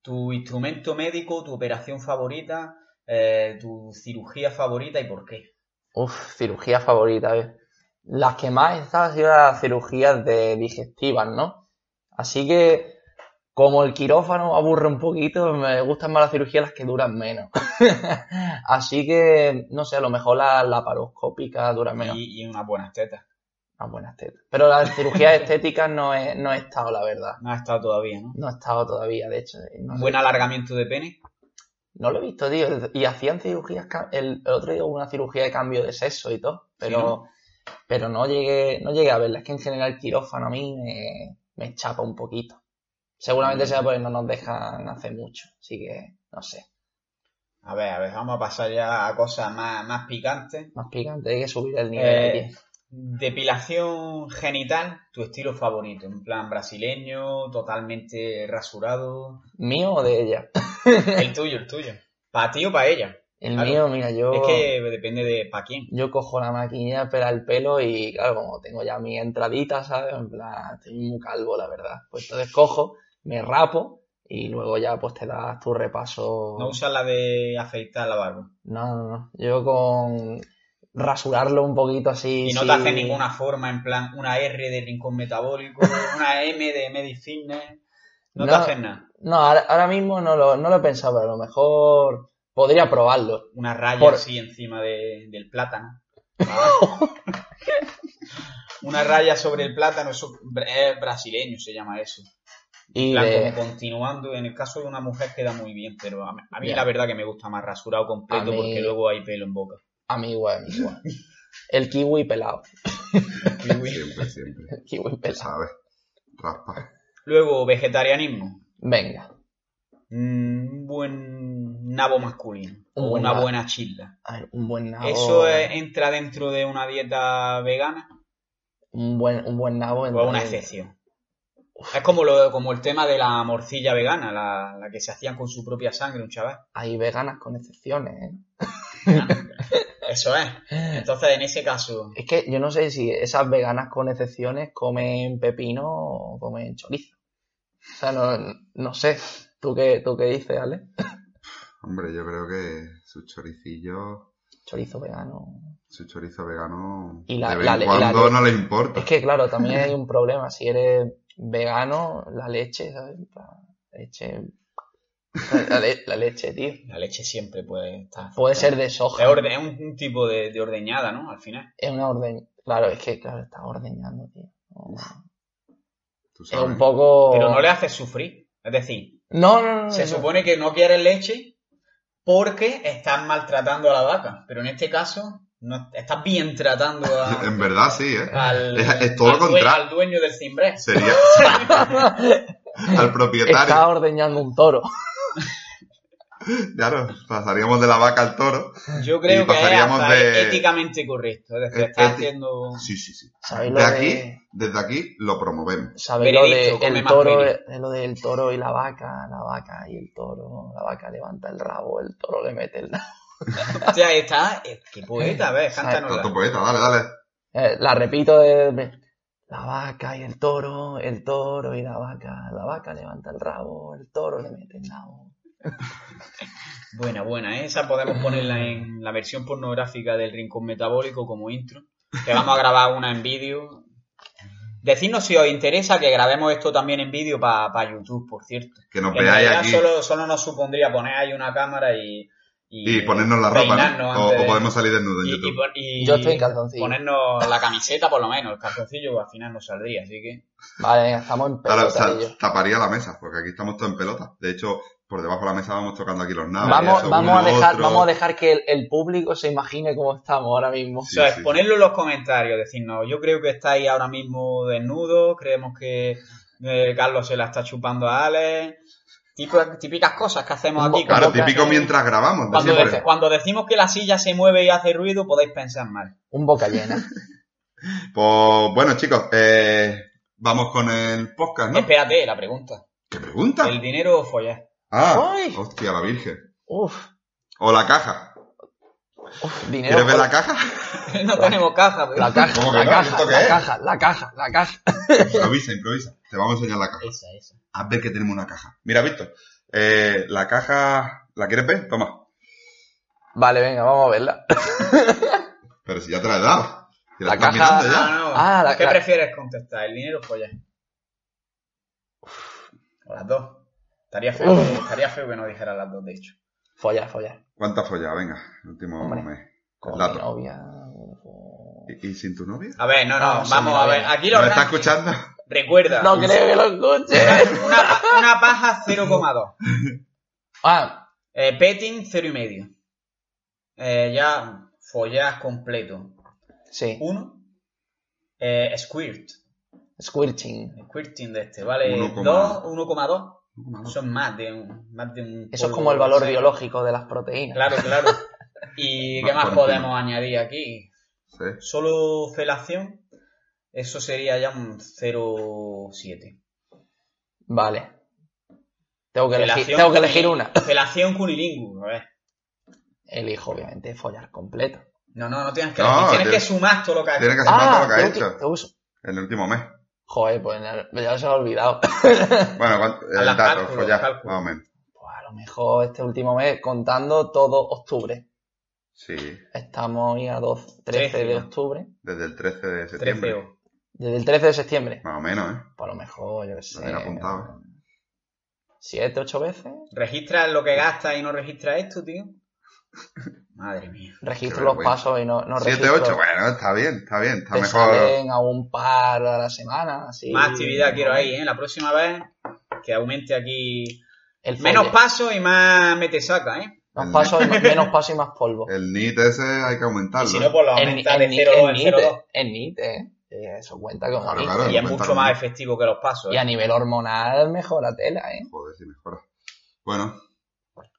Tu instrumento médico, tu operación favorita, eh, tu cirugía favorita y por qué. Uf, cirugía favorita, ¿eh? Las que más he estado han sido las cirugías de digestivas, ¿no? Así que, como el quirófano aburre un poquito, me gustan más las cirugías las que duran menos. Así que, no sé, a lo mejor la laparoscópica dura menos. Y, y unas buenas tetas. Unas buenas tetas. Pero las cirugías estéticas no he, no he estado, la verdad. No ha estado todavía, ¿no? No he estado todavía, de hecho. No, Un sé. buen alargamiento de pene. No lo he visto, tío. Y hacían cirugías, el, el otro día hubo una cirugía de cambio de sexo y todo, pero, Sí, ¿no? Pero no llegué, no llegué a verla. Es que en general el quirófano a mí me, me chapa un poquito. Seguramente Mm. sea porque no nos dejan hacer mucho, así que no sé. A ver, a ver, vamos a pasar ya a cosas más, más picantes. Más picante, hay que subir el nivel Eh, aquí. depilación genital, tu estilo favorito. En plan brasileño, totalmente rasurado. ¿Mío o de ella? El tuyo, el tuyo. ¿Para ti o para ella? El Claro. mío, mira, yo, Es que depende de para quién. yo cojo la maquinilla, pela el pelo y claro, como tengo ya mi entradita, ¿sabes? En plan, estoy muy calvo, la verdad. Pues entonces cojo, me rapo y luego ya pues te das tu repaso. No usas la de afeitar la barba. No, no, no. Yo con rasurarlo un poquito así. Y no sí. te hace ninguna forma, en plan, una R de rincón metabólico, una M de Medifitness. No, te No. haces nada. No, ahora, ahora mismo no lo, no lo he pensado, pero a lo mejor podría probarlo. Una raya Por- así encima de- del plátano. una raya sobre el plátano, eso es brasileño, se llama eso. En Y plan, de, como continuando, en el caso de una mujer queda muy bien, pero a mí, a mí Ya. la verdad que me gusta más rasurado completo A mí- porque luego hay pelo en boca. a mí igual, a mí igual. El kiwi pelado. Siempre, siempre. El kiwi pelado. sabes. Raspa. Luego, vegetarianismo. Venga. Mm, Un buen nabo masculino. Un o buen una nabo. buena childa. A ver, un buen nabo. ¿Eso entra dentro de una dieta vegana Un buen, un buen nabo. o una excepción? Es como, lo, como el tema de la morcilla vegana, la, la que se hacían con su propia sangre, un chaval. Hay veganas con excepciones, ¿eh? Eso es. Entonces, en ese caso, Es que yo no sé si esas veganas con excepciones comen pepino o comen chorizo. O sea, no, no sé. ¿Tú qué, ¿Tú qué dices, Ale? Hombre, yo creo que su choricillo, Chorizo vegano. su chorizo vegano, Y la- de vez la en cuando la no le importa. Es que, claro, también hay un problema. Si eres vegano, la leche, ¿sabes? La leche. La, le- la leche, tío. la leche siempre puede estar. Puede ser de Es, soja. orde- es un, un tipo de, de ordeñada, ¿no? Al final. Es una orden. Claro, es que, claro, está ordeñando, tío. Tú Es sabes. un poco. Pero no le haces sufrir. Es decir, No, no, no. se no. supone que no quieres leche porque estás maltratando a la vaca. Pero en este caso, no, estás bien tratando a, En verdad sí, ¿eh? al, Es- es todo al contrario. al dueño del cimbré. Sería al propietario. Está ordeñando un toro. Claro, pasaríamos de la vaca al toro. Yo creo Y que es de- éticamente correcto. Es decir, Eh, estás éti- haciendo... Sí, sí, sí. ¿Sabéis lo De de- aquí, desde aquí lo promovemos. ¿Sabéis lo de el toro, eh, lo del toro y la vaca? La vaca y el toro. La vaca levanta el rabo, el toro le mete el Hostia, ahí está. Qué poeta, ¿ves? Tanto Cántanos. poeta, dale, dale. Eh, la repito de, de- la vaca y el toro, el toro y la vaca. La vaca levanta el rabo, el toro le mete el nabo. Buena, buena, ¿eh? Esa podemos ponerla en la versión pornográfica del Rincón Metabólico como intro. Que vamos a grabar una en vídeo. Decidnos si os interesa que grabemos esto también en vídeo para YouTube, por cierto. Que nos En veáis aquí solo, solo nos supondría poner ahí una cámara y... y ponernos la ropa. O, podemos salir desnudos en y- y YouTube. pon- y Yo estoy en calzoncillo. Ponernos la camiseta por lo menos, el calzoncillo al final no saldría, así que... Vale, estamos en Ahora, o sea, pelotadillo. taparía la mesa, porque aquí estamos todos en pelota. De hecho, por debajo de la mesa vamos tocando aquí los naves. Vamos, eso, vamos, a dejar, vamos a dejar que el, el público se imagine cómo estamos ahora mismo. Sí, o sea, sí, ponedlo en los comentarios, decirnos, yo creo que estáis ahora mismo desnudos, creemos que eh, Carlos se la está chupando a Alex, tipo- típicas cosas que hacemos aquí. Claro, típico mientras grabamos. dec- cuando decimos que la silla se mueve y hace ruido, podéis pensar mal. Un boca llena. Pues bueno, chicos, eh, vamos con el podcast, ¿no? Espérate, la pregunta. ¿Qué pregunta? ¿El dinero o follar? Ah, Ay. hostia, la virgen. Uf, O la caja. uf, dinero. ¿Quieres ver por- la caja? no tenemos caja, pero... La caja, ¿Cómo que la no? caja, ¿Esto qué la es? caja, la caja, la caja. Improvisa, improvisa. Te vamos a enseñar la caja. Esa, esa. A ver que tenemos una caja. Mira, Víctor, eh, la caja... ¿La quieres ver? Toma. Vale, venga, vamos a verla. Pero si ya te la he dado. Si La estás caja- mirando ya. Ah, no. Ah, la- ¿Qué la- prefieres contestar, el dinero o follar? O las dos. Estaría feo, que, estaría feo que no dijeras las dos, de hecho. Follar, follar. ¿Cuántas follado? Venga, el último Hombre. mes. Con mi novia. ¿Y, y sin tu novia? A ver, no, no, Ah, vamos a ver. Aquí ¿No los me está escuchando? Recuerda, No creo que lo escuche. una, una paja 0,2. Ah, Eh, petting 0,5. Eh, ya follas completo. sí. 1. Eh, squirt. Squirting. Squirting de este, ¿vale? 1,2. 2, 1,2. Son más de un, más de un Eso es como el valor biológico de las proteínas. Claro, claro. ¿Y qué más podemos añadir aquí? Sí. Solo felación, eso sería ya un 0,7. Vale. Tengo que elegir, tengo que elegir una. Felación cunilingus, a ver. Elijo, obviamente, follar completo. No, no, no tienes que No, elegir, tienes tienes- que sumar todo lo que has Tienes que hecho. sumar todo lo que has tengo que- hecho que en el último mes. Joder, pues ya se ha olvidado. Bueno, ¿cuánto- el dato, cálculos, follar, cálculos. más o menos. Pues a lo mejor este último mes, contando todo octubre. Sí, Estamos hoy a 2, 13 Trece, de ¿no? octubre. desde el 13 de septiembre. 13 o. Desde el 13 de septiembre. Más o menos, ¿eh? Pues a lo mejor, yo qué Lo sé. tiene apuntado. ¿Siete, ocho veces? ¿Registras lo que gastas y no registras esto, tío? Madre mía. Registro los pasos y no, no 7, registro. 8, bueno, está bien, está bien, está Te mejor. salen a un par a la semana, así. Más actividad quiero ahí, ¿eh? La próxima vez que aumente aquí. El Menos pasos y más mete saca, ¿eh? Más pasos y más- menos paso y más polvo. El NIT ese hay que Y aumentarlo. si no, pues lo En, aumenta de en, 0,2 en en NIT, 0,2. en NIT, eh. Eh, Eso cuenta como Claro, NIT. claro. Y es mucho más efectivo que los pasos. Y ¿eh? a nivel hormonal mejora tela, ¿eh? Joder, si mejora. Bueno.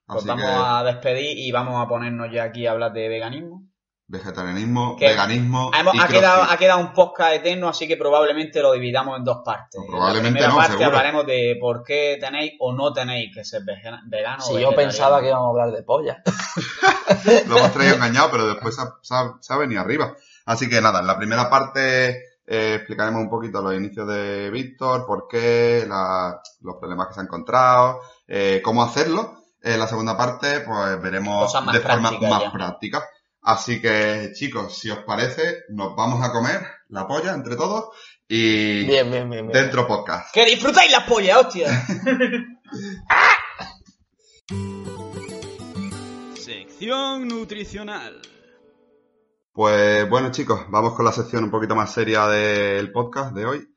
Pues Así vamos que a despedir y vamos a ponernos ya aquí a hablar de veganismo. vegetarianismo, Que veganismo Hemos- y ha, quedado, ha quedado un podcast eterno, así que probablemente lo dividamos en dos partes. No, probablemente en la primera no, parte seguro. hablaremos de por qué tenéis o no tenéis que ser vegano Si yo pensaba que íbamos a hablar de polla. Lo hemos traído engañado, pero después se ha, se ha- se ha venido arriba. Así que nada, en la primera parte eh, explicaremos un poquito los inicios de Víctor, por qué, la- los problemas que se ha encontrado, eh, cómo hacerlo. En la segunda parte, pues veremos Cosas más de forma más ya. práctica. Así que, chicos, si os parece, nos vamos a comer la polla entre todos y Bien, bien, bien. bien. dentro podcast. ¡Que disfrutáis las pollas, hostia! Sección nutricional. Pues bueno chicos, vamos con la sección un poquito más seria del podcast de hoy.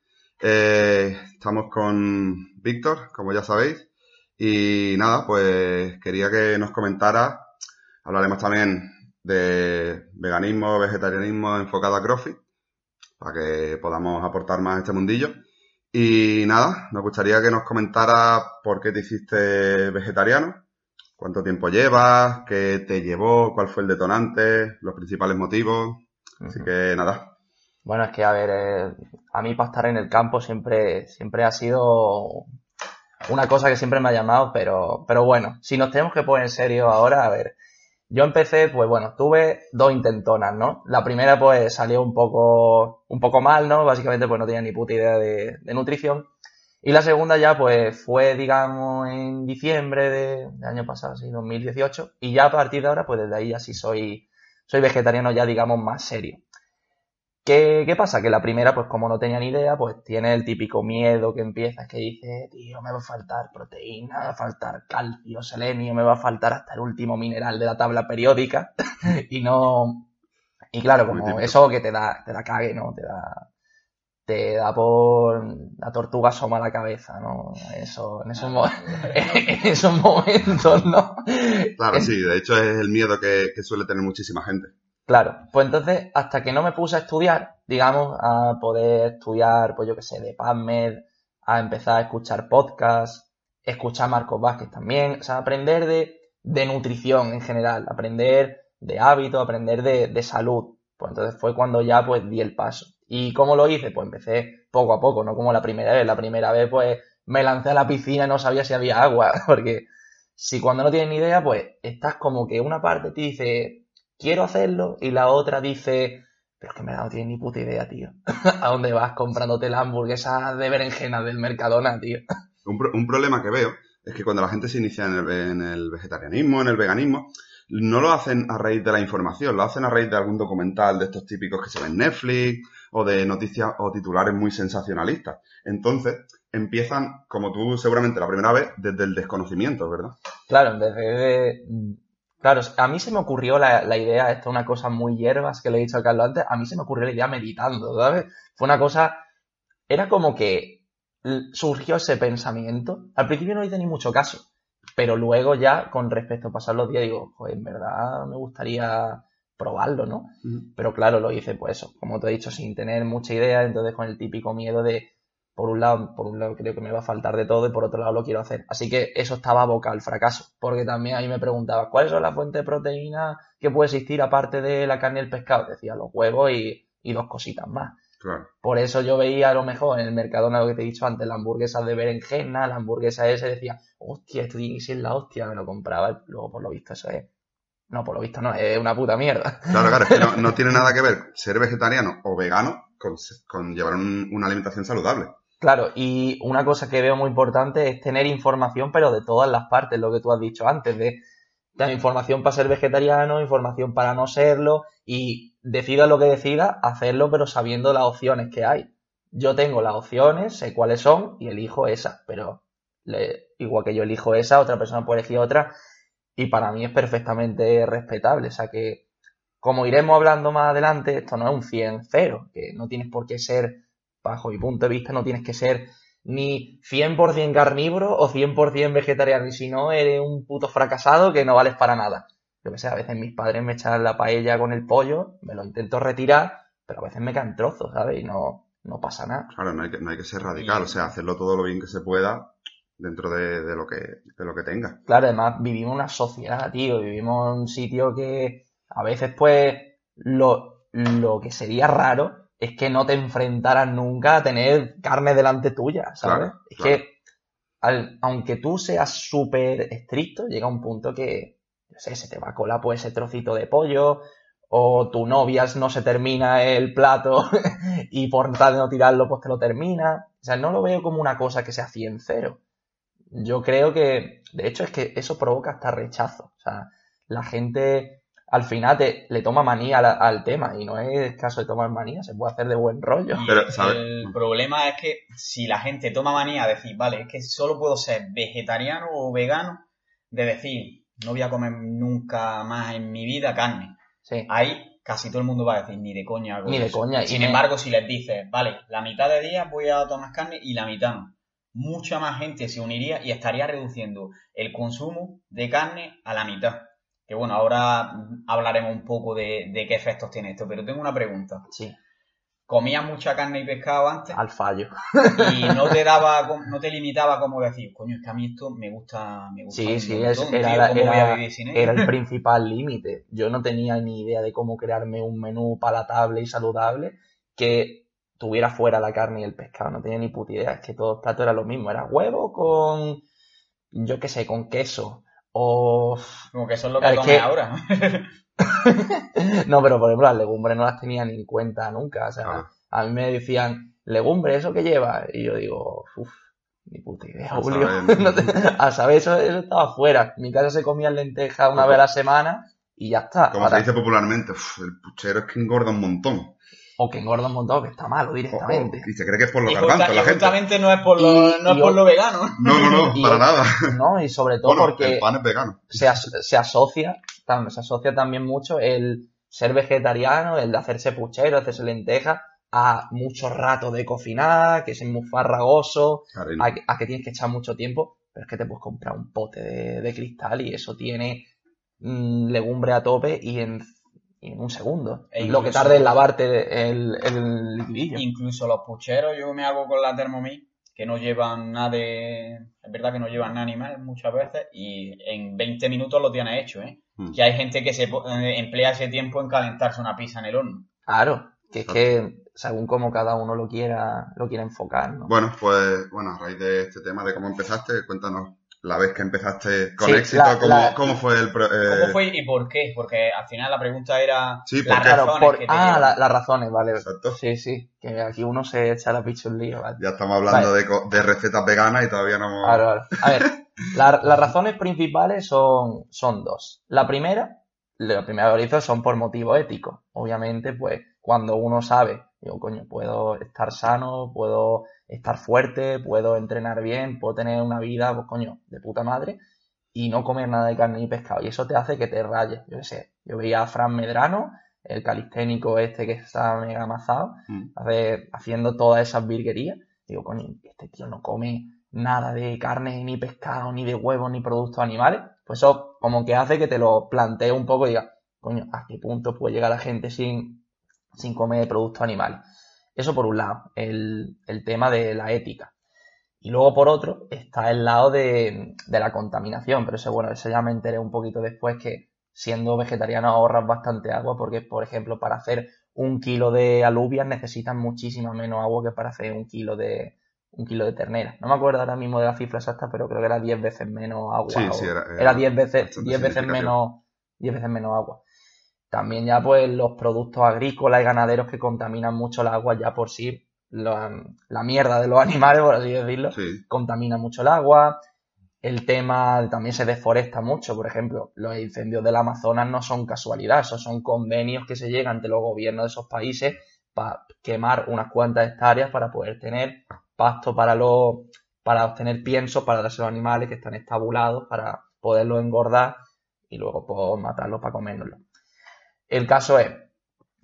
Eh, estamos con Víctor, como ya sabéis, y nada, pues quería que nos comentara, hablaremos también de veganismo, vegetarianismo enfocado a CrossFit, para que podamos aportar más a este mundillo. Y nada, nos gustaría que nos comentara por qué te hiciste vegetariano, cuánto tiempo llevas, qué te llevó, cuál fue el detonante, los principales motivos. Así que nada, Bueno, es que, a ver, eh, a mí para estar en el campo siempre, siempre ha sido una cosa que siempre me ha llamado, pero, pero bueno, si nos tenemos que poner en serio ahora, a ver, yo empecé, pues bueno, tuve dos intentonas, ¿no? La primera pues salió un poco, un poco mal, ¿no? Básicamente pues no tenía ni puta idea de, de nutrición. Y la segunda ya pues fue, digamos, en diciembre de, del año pasado, sí, 2018. Y ya a partir de ahora pues desde ahí ya sí soy, soy vegetariano ya, digamos, más serio. ¿Qué, ¿Qué pasa? Que la primera, pues como no tenía ni idea, pues tiene el típico miedo que empiezas, que dice, tío, me va a faltar proteína, me va a faltar calcio, selenio, me va a faltar hasta el último mineral de la tabla periódica. y no... Y claro, como eso que te da, te da cague, ¿no? Te da... Te da por... La tortuga asoma la cabeza, ¿no? Eso, en esos, mo- en esos momentos, ¿no? Claro, sí, de hecho es el miedo que, que suele tener muchísima gente. Claro, pues entonces, hasta que no me puse a estudiar, digamos, a poder estudiar, pues yo qué sé, de PubMed, a empezar a escuchar podcasts, escuchar Marcos Vázquez también, o sea, aprender de, de nutrición en general, aprender de hábitos, aprender de, de salud. Pues entonces fue cuando ya pues di el paso. ¿Y cómo lo hice? Pues empecé poco a poco, no como la primera vez. La primera vez pues me lancé a la piscina y no sabía si había agua, porque si cuando no tienes ni idea, pues estás como que una parte te dice, quiero hacerlo, y la otra dice, pero es que verdad no tienes ni puta idea, tío. ¿A dónde vas comprándote la hamburguesa de berenjena del Mercadona, tío? Un, pro- un problema que veo es que cuando la gente se inicia en el, en el vegetarianismo, en el veganismo, no lo hacen a raíz de la información, lo hacen a raíz de algún documental de estos típicos que se ven en Netflix o de noticias o titulares muy sensacionalistas. Entonces, empiezan, como tú seguramente la primera vez, desde el desconocimiento, ¿verdad? Claro, en vez de... Claro, a mí se me ocurrió la, la idea, esto es una cosa muy hierbas que le he dicho a Carlos antes, a mí se me ocurrió la idea meditando, ¿sabes? Fue una cosa... Era como que surgió ese pensamiento. Al principio no hice ni mucho caso, pero luego ya, con respecto a pasar los días, digo, pues en verdad me gustaría probarlo, ¿no? Pero claro, lo hice, pues eso, como te he dicho, sin tener mucha idea, entonces con el típico miedo de, por un lado, por un lado creo que me va a faltar de todo y por otro lado lo quiero hacer. Así que eso estaba boca al fracaso, porque también ahí me preguntaba, ¿cuáles son las fuentes de proteína que puede existir aparte de la carne y el pescado? Decía, los huevos y, y dos cositas más. Claro. Por eso yo veía a lo mejor en el Mercadona, lo que te he dicho antes, la hamburguesa de berenjena, la hamburguesa esa, y decía, hostia, esto tiene que ser la hostia, me lo compraba, y luego por lo visto eso es... No, por lo visto no, es una puta mierda. Claro, claro, es que no, no tiene nada que ver ser vegetariano o vegano con, con llevar un- una alimentación saludable. Claro, y una cosa que veo muy importante es tener información, pero de todas las partes, lo que tú has dicho antes, de, de información para ser vegetariano, información para no serlo, y decida lo que decida, hacerlo, pero sabiendo las opciones que hay. Yo tengo las opciones, sé cuáles son, y elijo esas, pero igual que yo elijo esa, otra persona puede elegir otra, y para mí es perfectamente respetable. O sea que, como iremos hablando más adelante, esto no es un 100-0, que no tienes por qué ser bajo mi punto de vista, no tienes que ser ni 100% carnívoro o 100% vegetariano. Y si no, eres un puto fracasado que no vales para nada. Yo que sé, a veces mis padres me echan la paella con el pollo, me lo intento retirar, pero a veces me caen trozos, ¿sabes? Y no, no pasa nada. Claro, no hay que, no hay que ser radical, o sea, hacerlo todo lo bien que se pueda dentro de, de lo, que, de lo que tenga. Claro, además vivimos en una sociedad, tío, vivimos en un sitio que a veces, pues, lo, lo que sería raro es que no te enfrentaras nunca a tener carne delante tuya, ¿sabes? Claro, es claro. que, al- aunque tú seas súper estricto, llega un punto que, no sé, se te va a colar pues ese trocito de pollo, o tu novia no se termina el plato y por tratar de no tirarlo, pues te lo termina. O sea, no lo veo como una cosa que sea 100-0. Yo creo que, de hecho, es que eso provoca hasta rechazo. O sea, la gente al final te, le toma manía al, al tema y no es caso de tomar manía, se puede hacer de buen rollo. Y Pero, ¿sabes? el problema es que si la gente toma manía de decir, vale, es que solo puedo ser vegetariano o vegano, de decir, no voy a comer nunca más en mi vida carne. Sí. Ahí casi todo el mundo va a decir, ni de coña hago Ni de eso". coña, y Sin me- embargo, si les dices, vale, la mitad de días voy a tomar carne y la mitad no, mucha más gente se uniría y estaría reduciendo el consumo de carne a la mitad. Que bueno, ahora hablaremos un poco de, de qué efectos tiene esto, pero tengo una pregunta. Sí, ¿Comías mucha carne y pescado antes? al fallo. y no te daba, no te limitaba como decir, coño, es que a mí esto me gusta, me gusta Sí, sí, montón, es- tío, era, era el principal límite. Yo no tenía ni idea de cómo crearme un menú palatable y saludable que tuviera fuera la carne y el pescado. No tenía ni puta idea. Es que todos los platos eran lo mismo. Era huevo con, yo qué sé, con queso. O... Como que eso es lo que Es que- ahora. No, pero por ejemplo las legumbres no las tenía ni en cuenta nunca. O sea, a mí me decían, legumbre, ¿eso qué lleva? Y yo digo, uff, ni puta idea, A Julio. saber. No te- a saber, eso, eso estaba fuera. En mi casa se comían lentejas una vez a la semana y ya está. Como Ahora, se dice popularmente, "Uf, el puchero es que engorda un montón. O que engorda un montón, que está malo directamente. Y se cree que es por los Y, garbanzos la gente. justamente no es por lo, Y- no es por o- lo vegano. No, no, no, Y- para nada. ¿no? Y sobre todo Bueno, porque el pan es vegano. se, as- se asocia, se asocia también mucho el ser vegetariano, el de hacerse puchero, hacerse lentejas, a mucho rato de cocinar, que es muy farragoso, a, que- a que tienes que echar mucho tiempo, pero es que te puedes comprar un pote de, de cristal y eso tiene mm, legumbre a tope y en, y en un segundo. E Lo que tarde en lavarte el, el liquidillo. Incluso los pucheros yo me hago con la Thermomix, que no llevan nada de... Es verdad que no llevan nada animal muchas veces y en 20 minutos lo tienes hecho, ¿eh? Mm. Que hay gente que se eh, emplea ese tiempo en calentarse una pizza en el horno. Claro, que es que según como cada uno lo quiera, lo quiera enfocar, ¿no? Bueno, pues, bueno, a raíz de este tema de cómo empezaste, cuéntanos la vez que empezaste con Sí, éxito, la- cómo, la- cómo fue el... pro- eh, ¿Cómo fue y por qué? Porque al final la pregunta era Sí, las ¿por qué? Claro, razones por- que ah, la- las razones, vale. Exacto. Sí, sí, que aquí uno se echa la picha un lío, vale. Ya estamos hablando de, co- de recetas veganas y todavía no hemos... Claro, claro. A ver, la- las razones principales son, son dos. La primera, la primera que hizo son por motivo ético. Obviamente, pues, cuando uno sabe, digo, coño, puedo estar sano, puedo estar fuerte, puedo entrenar bien, puedo tener una vida, pues, coño, de puta madre, y no comer nada de carne ni pescado. Y eso te hace que te rayes. Yo qué sé, yo veía a Fran Medrano, el calisténico este que está mega amasado, Mm. hace- haciendo todas esas virguerías. Digo, coño, este tío no come nada de carne, ni pescado, ni de huevos, ni productos animales. Pues eso como que hace que te lo plantees un poco y digas, coño, ¿a qué punto puede llegar la gente sin, sin comer productos animales? Eso por un lado, el, el tema de la ética. Y luego por otro está el lado de, de la contaminación, pero eso bueno, eso ya me enteré un poquito después que siendo vegetariano ahorras bastante agua porque, por ejemplo, para hacer un kilo de alubias necesitan muchísima menos agua que para hacer un kilo de un kilo de ternera. No me acuerdo ahora mismo de la cifra exacta, pero creo que era 10 veces menos agua. Sí, sí, era- era, era 10 veces, bastante 10 veces menos 10 veces menos agua. También ya pues los productos agrícolas y ganaderos que contaminan mucho el agua ya por sí, la, la mierda de los animales, por así decirlo, Sí, contamina mucho el agua. El tema también se deforesta mucho. Por ejemplo, los incendios del Amazonas no son casualidad, esos son convenios que se llegan ante los gobiernos de esos países para quemar unas cuantas hectáreas para poder tener pasto para los para obtener piensos para darse a los animales que están estabulados para poderlos engordar y luego pues, matarlos para comérnoslos. El caso es,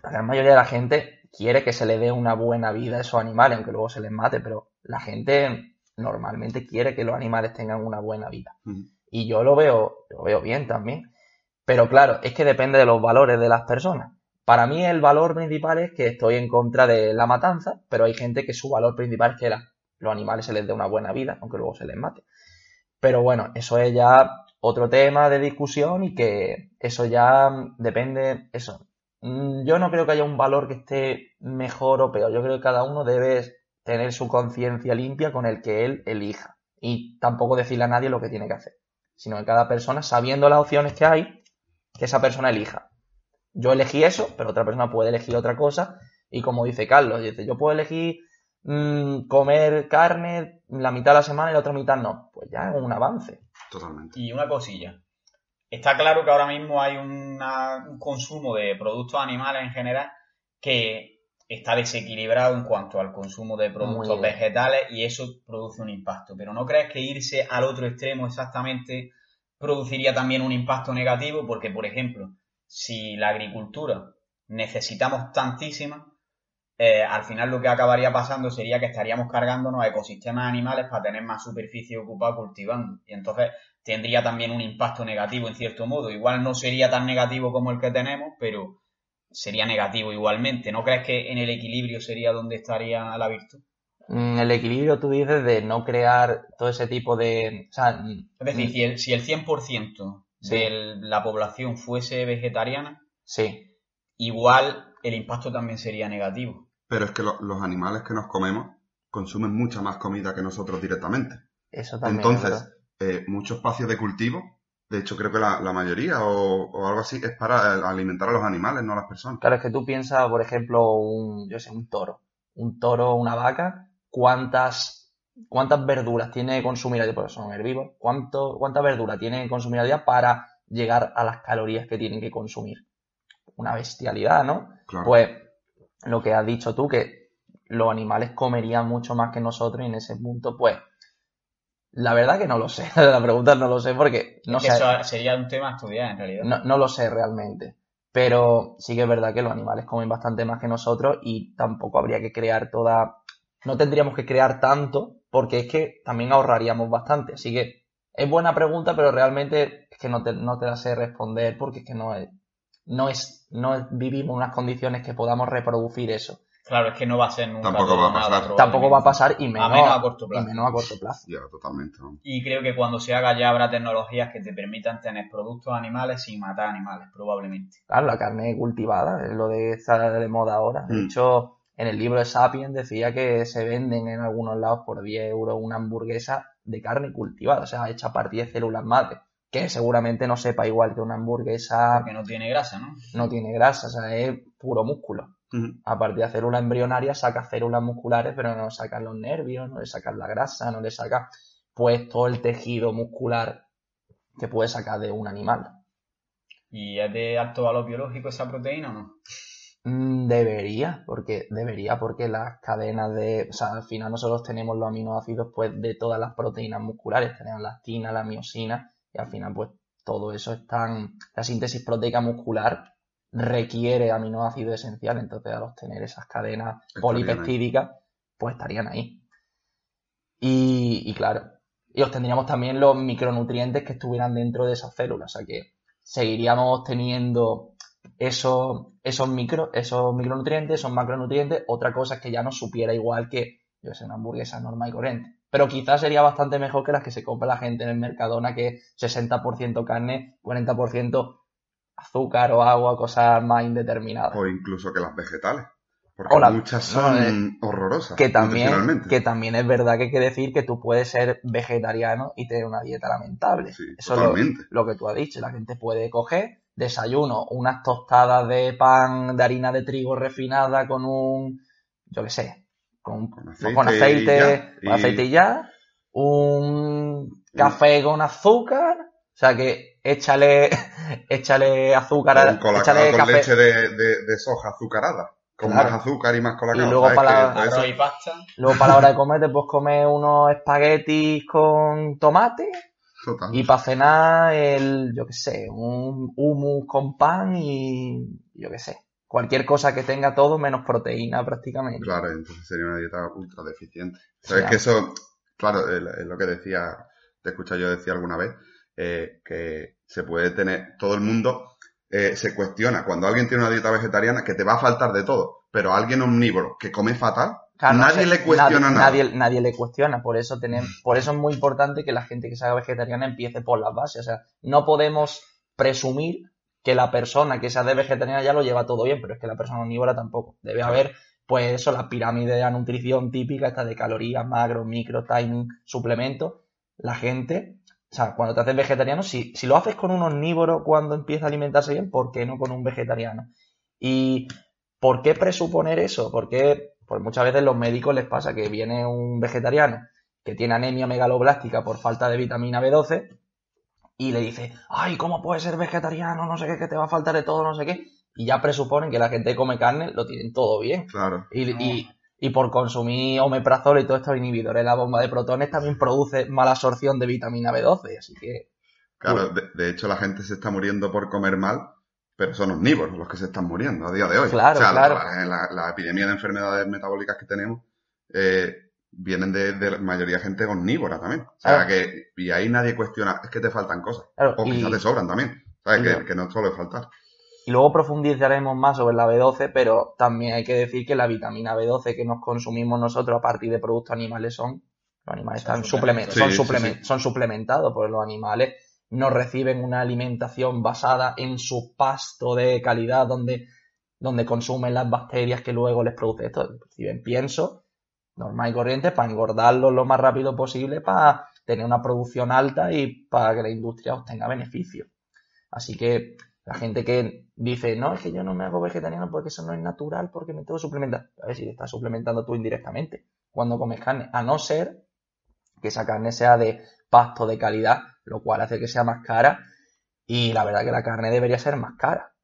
la gran mayoría de la gente quiere que se le dé una buena vida a esos animales, aunque luego se les mate, pero la gente normalmente quiere que los animales tengan una buena vida. Y yo lo veo, lo veo bien también. Pero claro, es que depende de los valores de las personas. Para mí el valor principal es que estoy en contra de la matanza, pero hay gente que su valor principal es que la- los animales se les dé una buena vida, aunque luego se les mate. Pero bueno, eso es ya otro tema de discusión y que eso ya depende, eso. Mm, Yo no creo que haya un valor que esté mejor o peor. Yo creo que cada uno debe tener su conciencia limpia con el que él elija. Y tampoco decirle a nadie lo que tiene que hacer. Sino que cada persona, sabiendo las opciones que hay, que esa persona elija. Yo elegí eso, pero otra persona puede elegir otra cosa. Y como dice Carlos, yo puedo elegir mm, comer carne la mitad de la semana y la otra mitad no. Pues ya es un avance. Totalmente. Y una cosilla. Está claro que ahora mismo hay una- un consumo de productos animales en general que está desequilibrado en cuanto al consumo de productos vegetales y eso produce un impacto. Pero ¿no crees que irse al otro extremo exactamente produciría también un impacto negativo? Porque, por ejemplo, si la agricultura necesitamos tantísima, eh, al final lo que acabaría pasando sería que estaríamos cargándonos a ecosistemas animales para tener más superficie ocupada cultivando. Y entonces tendría también un impacto negativo en cierto modo. Igual no sería tan negativo como el que tenemos, pero sería negativo igualmente. ¿No crees que en el equilibrio sería donde estaría la virtud? Mm, El equilibrio, tú dices, de no crear todo ese tipo de... O sea, mm, Es decir, si el, si el 100% Sí. de la población fuese vegetariana, sí, igual el impacto también sería negativo. Pero es que lo- los animales que nos comemos consumen mucha más comida que nosotros directamente. eso también. Entonces, eh, mucho espacio de cultivo, de hecho creo que la, la mayoría o, o algo así, es para eh, alimentar a los animales, no a las personas. Claro, es que tú piensas, por ejemplo, un, yo sé, un toro. Un toro, una vaca, ¿cuántas, cuántas verduras tiene que consumir al día? Porque son herbívoros. ¿Cuánto, ¿Cuánta verdura tiene que consumir al día para llegar a las calorías que tienen que consumir? Una bestialidad, ¿no? Claro. Pues lo que has dicho tú, que los animales comerían mucho más que nosotros y en ese punto, pues, la verdad que no lo sé. La pregunta no lo sé porque no Es que sé. eso sería un tema a estudiar en realidad. No, no lo sé realmente. Pero sí que es verdad que los animales comen bastante más que nosotros y tampoco habría que crear toda. No tendríamos que crear tanto porque es que también ahorraríamos bastante. Así que es buena pregunta, pero realmente es que no te, no te la sé responder porque es que no es. No es. No vivimos en unas condiciones que podamos reproducir eso. Claro, es que no va a ser nunca Tampoco va a pasar. Tampoco va a pasar y menos, menos a corto y plazo. menos a corto plazo. Ya, totalmente. ¿no? Y creo que cuando se haga ya habrá tecnologías que te permitan tener productos animales sin matar animales, probablemente. Claro, la carne cultivada, es lo de está de moda ahora. De Mm. hecho, en el libro de Sapiens decía que se venden en algunos lados por 10 euros una hamburguesa de carne cultivada, o sea, hecha a partir de células madre, que seguramente no sepa igual que una hamburguesa Porque no tiene grasa, ¿no? no tiene grasa, o sea, es puro músculo. Ujú. A partir de células embrionarias saca células musculares, pero no sacan los nervios, no le sacan la grasa, no le saca pues todo el tejido muscular que puede sacar de un animal. ¿Y es de alto valor biológico esa proteína o no? Mm, Debería, porque debería, porque las cadenas de, o sea, al final nosotros tenemos los aminoácidos pues de todas las proteínas musculares, tenemos la actina, la miosina, y al final pues todo eso están, la síntesis proteica muscular requiere aminoácidos esenciales, entonces al obtener esas cadenas polipeptídicas, pues estarían ahí. Y, y claro, y obtendríamos también los micronutrientes que estuvieran dentro de esas células, o sea que seguiríamos teniendo esos, esos, micro, esos micronutrientes, esos macronutrientes, otra cosa es que ya no supiera igual que, yo sé, una hamburguesa normal y corriente. Pero quizás sería bastante mejor que las que se compra la gente en el Mercadona, que es 60% carne, 40% azúcar o agua, cosas más indeterminadas. O incluso que las vegetales. Porque O la- muchas son eh, horrorosas. Que también, que también es verdad que hay que decir que tú puedes ser vegetariano y tener una dieta lamentable. Sí, Eso es lo, lo que tú has dicho. La gente puede coger desayuno, unas tostadas de pan de harina de trigo refinada con un, yo qué sé, con, aceite aceite, y ya. con aceite y ya, un café con azúcar, o sea que échale, échale azúcar, Con a- échale con café, leche de, de- de soja azucarada. Con Claro. más azúcar y más colacao. Y luego ¿sabes? para la- y pasta. luego para la hora de comer te puedes comer unos espaguetis con tomate total. y para cenar el, yo qué sé, un hummus con pan y yo qué sé, cualquier cosa que tenga todo menos proteína prácticamente. Claro, entonces sería una dieta ultra deficiente. Sí, Sabes ah. que eso, claro, es es lo que decía, te escucha yo decir alguna vez, eh, que se puede tener, todo el mundo eh, se cuestiona cuando alguien tiene una dieta vegetariana que te va a faltar de todo, pero alguien omnívoro que come fatal, Claro, no nadie sé, le cuestiona nadie, nada. Nadie, nadie le cuestiona, por eso tenemos, por eso es muy importante que la gente que se haga vegetariana empiece por las bases. O sea, no podemos presumir que la persona que se hace vegetariana ya lo lleva todo bien, pero es que la persona omnívora tampoco. Debe haber, pues eso, la pirámide de la nutrición típica, esta de calorías, macro, micro, timing, suplementos. La gente, o sea, cuando te haces vegetariano, si, si lo haces con un omnívoro cuando empieza a alimentarse bien, ¿por qué no con un vegetariano? Y ¿Por qué presuponer eso? Porque pues muchas veces los médicos les pasa que viene un vegetariano que tiene anemia megaloblástica por falta de vitamina B12 y le dice, ay, ¿cómo puedes ser vegetariano? No sé qué, que te va a faltar de todo, no sé qué. Y ya presuponen que la gente que come carne lo tienen todo bien. Claro. Y, y- y por consumir omeprazol y todos estos inhibidores de la bomba de protones también produce mala absorción de vitamina B12. Así que, Claro, de, de hecho la gente se está muriendo por comer mal, pero son omnívoros los que se están muriendo a día de hoy. Claro, o sea, claro. La, la- la epidemia de enfermedades metabólicas que tenemos eh, vienen de, de la mayoría de gente omnívora también. O sea, Claro. que y ahí nadie cuestiona, es que te faltan cosas. claro, O y- quizás te sobran también. ¿Sabes? y Que, lo- que no suele faltar. Y luego profundizaremos más sobre la B12, pero también hay que decir que la vitamina B12 que nos consumimos nosotros a partir de productos animales son, los animales Son están suplemen- suplementos. son, Sí, sí, suplemen- sí. son suplementados, porque los animales no reciben una alimentación basada en su pasto de calidad donde, donde consumen las bacterias que luego les produce esto. Reciben pienso normal y corriente para engordarlos lo más rápido posible para tener una producción alta y para que la industria obtenga beneficios. Así que la gente que dice, no, es que yo no me hago vegetariano porque eso no es natural, porque me tengo que suplementar. A ver si te estás suplementando tú indirectamente cuando comes carne, a no ser que esa carne sea de pasto de calidad, lo cual hace que sea más cara. Y la verdad que la carne debería ser más cara,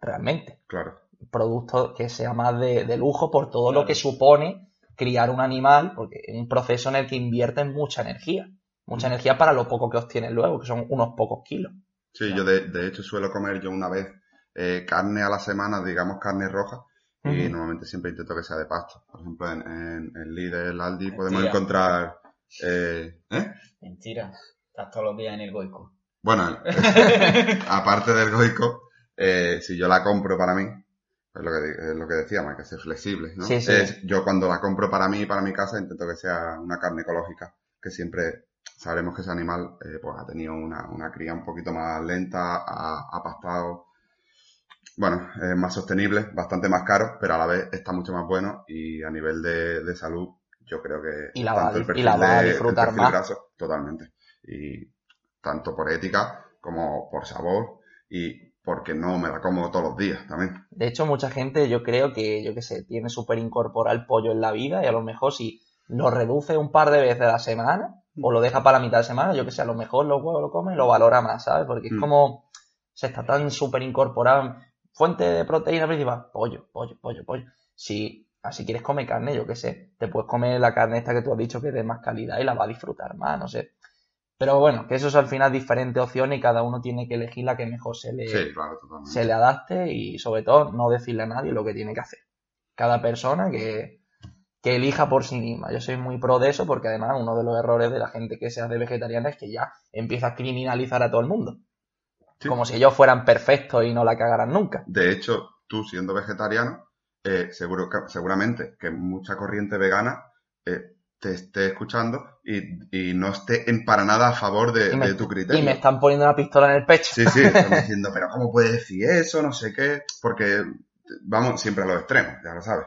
realmente. Claro. producto que sea más de, de lujo por todo lo que supone criar un animal, porque es un proceso en el que invierten mucha energía. Mucha energía para lo poco que obtienes luego, que son unos pocos kilos. Sí, yo de, de hecho suelo comer yo una vez eh, carne a la semana, digamos carne roja, y normalmente siempre intento que sea de pasto. Por ejemplo, en, en, en Lidl, Aldi, podemos encontrar... Eh, ¿eh? Mentira. Estás todos los días en el goico. Bueno, aparte del goico, eh, si yo la compro para mí, es lo que, es lo que decíamos, hay que ser flexible, ¿no? Sí, sí. Es- yo cuando la compro para mí, para mi casa, intento que sea una carne ecológica, que siempre sabremos que ese animal eh, pues ha tenido una, una cría un poquito más lenta, ha, ha pastado, bueno, es más sostenible, bastante más caro, pero a la vez está mucho más bueno y a nivel de, de salud, yo creo que Y la va tanto el di- y perfil la va a de- disfrutar perfil más. graso, totalmente. Y tanto por ética como por sabor y porque no me la como todos los días también. De hecho, mucha gente, yo creo que, yo qué sé, tiene súper incorporado el pollo en la vida y a lo mejor si lo reduce un par de veces a la semana o lo deja para la mitad de semana, yo que sé, a lo mejor los huevos lo come y lo valora más, ¿sabes? Porque es Mm. como se está tan súper incorporado. Fuente de proteína principal, pollo, pollo, pollo, pollo. Si así quieres comer carne, yo qué sé, te puedes comer la carne esta que tú has dicho que es de más calidad y la va a disfrutar más, no sé. Pero bueno, que eso es al final diferentes opciones y cada uno tiene que elegir la que mejor se le, Sí, claro, totalmente. se le adapte y sobre todo no decirle a nadie lo que tiene que hacer. Cada persona que, que elija por sí misma. Yo soy muy pro de eso porque además uno de los errores de la gente que se hace vegetariana es que ya empieza a criminalizar a todo el mundo. Sí. Como si ellos fueran perfectos y no la cagaran nunca. De hecho, tú siendo vegetariano, eh, seguro que- seguramente que mucha corriente vegana eh, te esté escuchando y, y no esté en para nada a favor de, Y me, de tu criterio. y me están poniendo una pistola en el pecho. Sí, sí, están diciendo, pero ¿cómo puede decir eso? No sé qué. Porque vamos siempre a los extremos, ya lo sabes.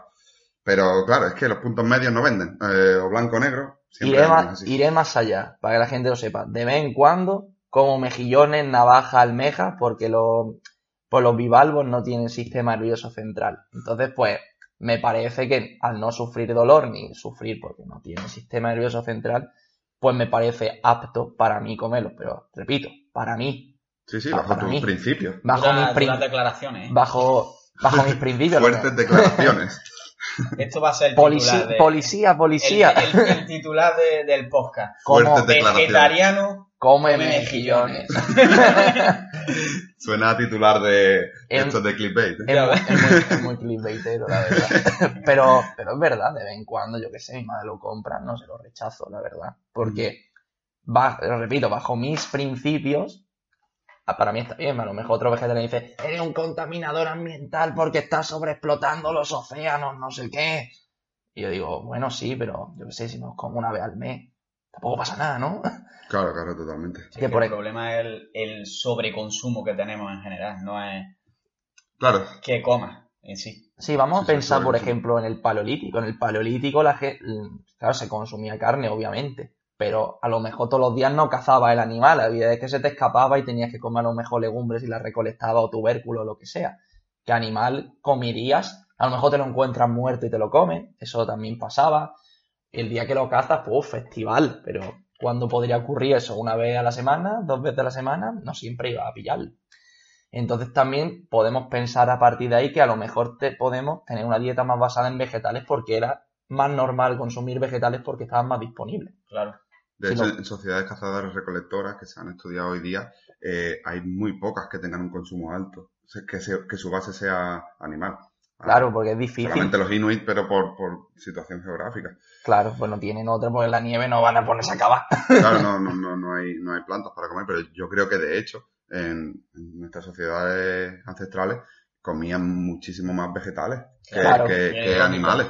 Pero claro, es que los puntos medios no venden. Eh, o blanco o negro. Siempre Iré más, iré más allá, para que la gente lo sepa. De vez en cuando, como mejillones, navajas, almejas, porque los, pues los bivalvos no tienen sistema nervioso central. Entonces, pues, me parece que al no sufrir dolor, ni sufrir porque no tiene sistema nervioso central, pues me parece apto para mí comerlos. Pero, repito, para mí, Sí, sí, Ah, bajo tus mí. principios. bajo mis, declaraciones, ¿eh? bajo, bajo mis principios. Fuertes declaraciones. Esto va a ser el Policía, titular de... policía, policía. El, el- el titular de- del podcast. Como. Vegetariano come mejillones. Suena a titular de Em- estos de clickbait. ¿eh? Es muy, es muy, es muy clickbaitero, la verdad. Pero, pero es verdad, de vez en cuando, yo que sé, mi madre lo compra, no se lo rechazo, la verdad. Porque, va, lo repito, bajo mis principios, ah, para mí está bien, a lo mejor otro vegetariano dice, eres un contaminador ambiental porque estás sobreexplotando los océanos, no sé qué. Y yo digo, bueno, sí, pero yo que sé, si nos como una vez al mes, tampoco pasa nada, ¿no? Claro, claro, totalmente. Sí, Que que por el ahí- problema es el, el sobreconsumo que tenemos en general, no es Claro, que comas en sí. Sí, vamos Sí, a pensar, por ejemplo, en el paleolítico. En el paleolítico, la gente, claro, se consumía carne, obviamente, pero a lo mejor todos los días no cazaba el animal. Había veces que se te escapaba y tenías que comer a lo mejor legumbres y las recolectaba o tubérculo o lo que sea. ¿Qué animal comerías? A lo mejor te lo encuentras muerto y te lo comes. Eso también pasaba. El día que lo cazas, pues festival. Pero cuando podría ocurrir eso? Una vez a la semana, dos veces a la semana, no siempre iba a pillarlo. Entonces también podemos pensar a partir de ahí que a lo mejor te, podemos tener una dieta más basada en vegetales porque era más normal consumir vegetales porque estaban más disponibles. Claro. De hecho, en sociedades cazadoras recolectoras que se han estudiado hoy día, eh, hay muy pocas que tengan un consumo alto, se- que su base sea animal. Claro, porque es difícil. Solamente los inuit, pero por, por situación geográfica. Claro, pues no tienen otra porque en la nieve no van a ponerse a acabar. Claro, no, no, no, no, hay, no hay plantas para comer, pero yo creo que de hecho, en, en nuestras sociedades ancestrales, comían muchísimo más vegetales que, Claro. que- que lógico. animales.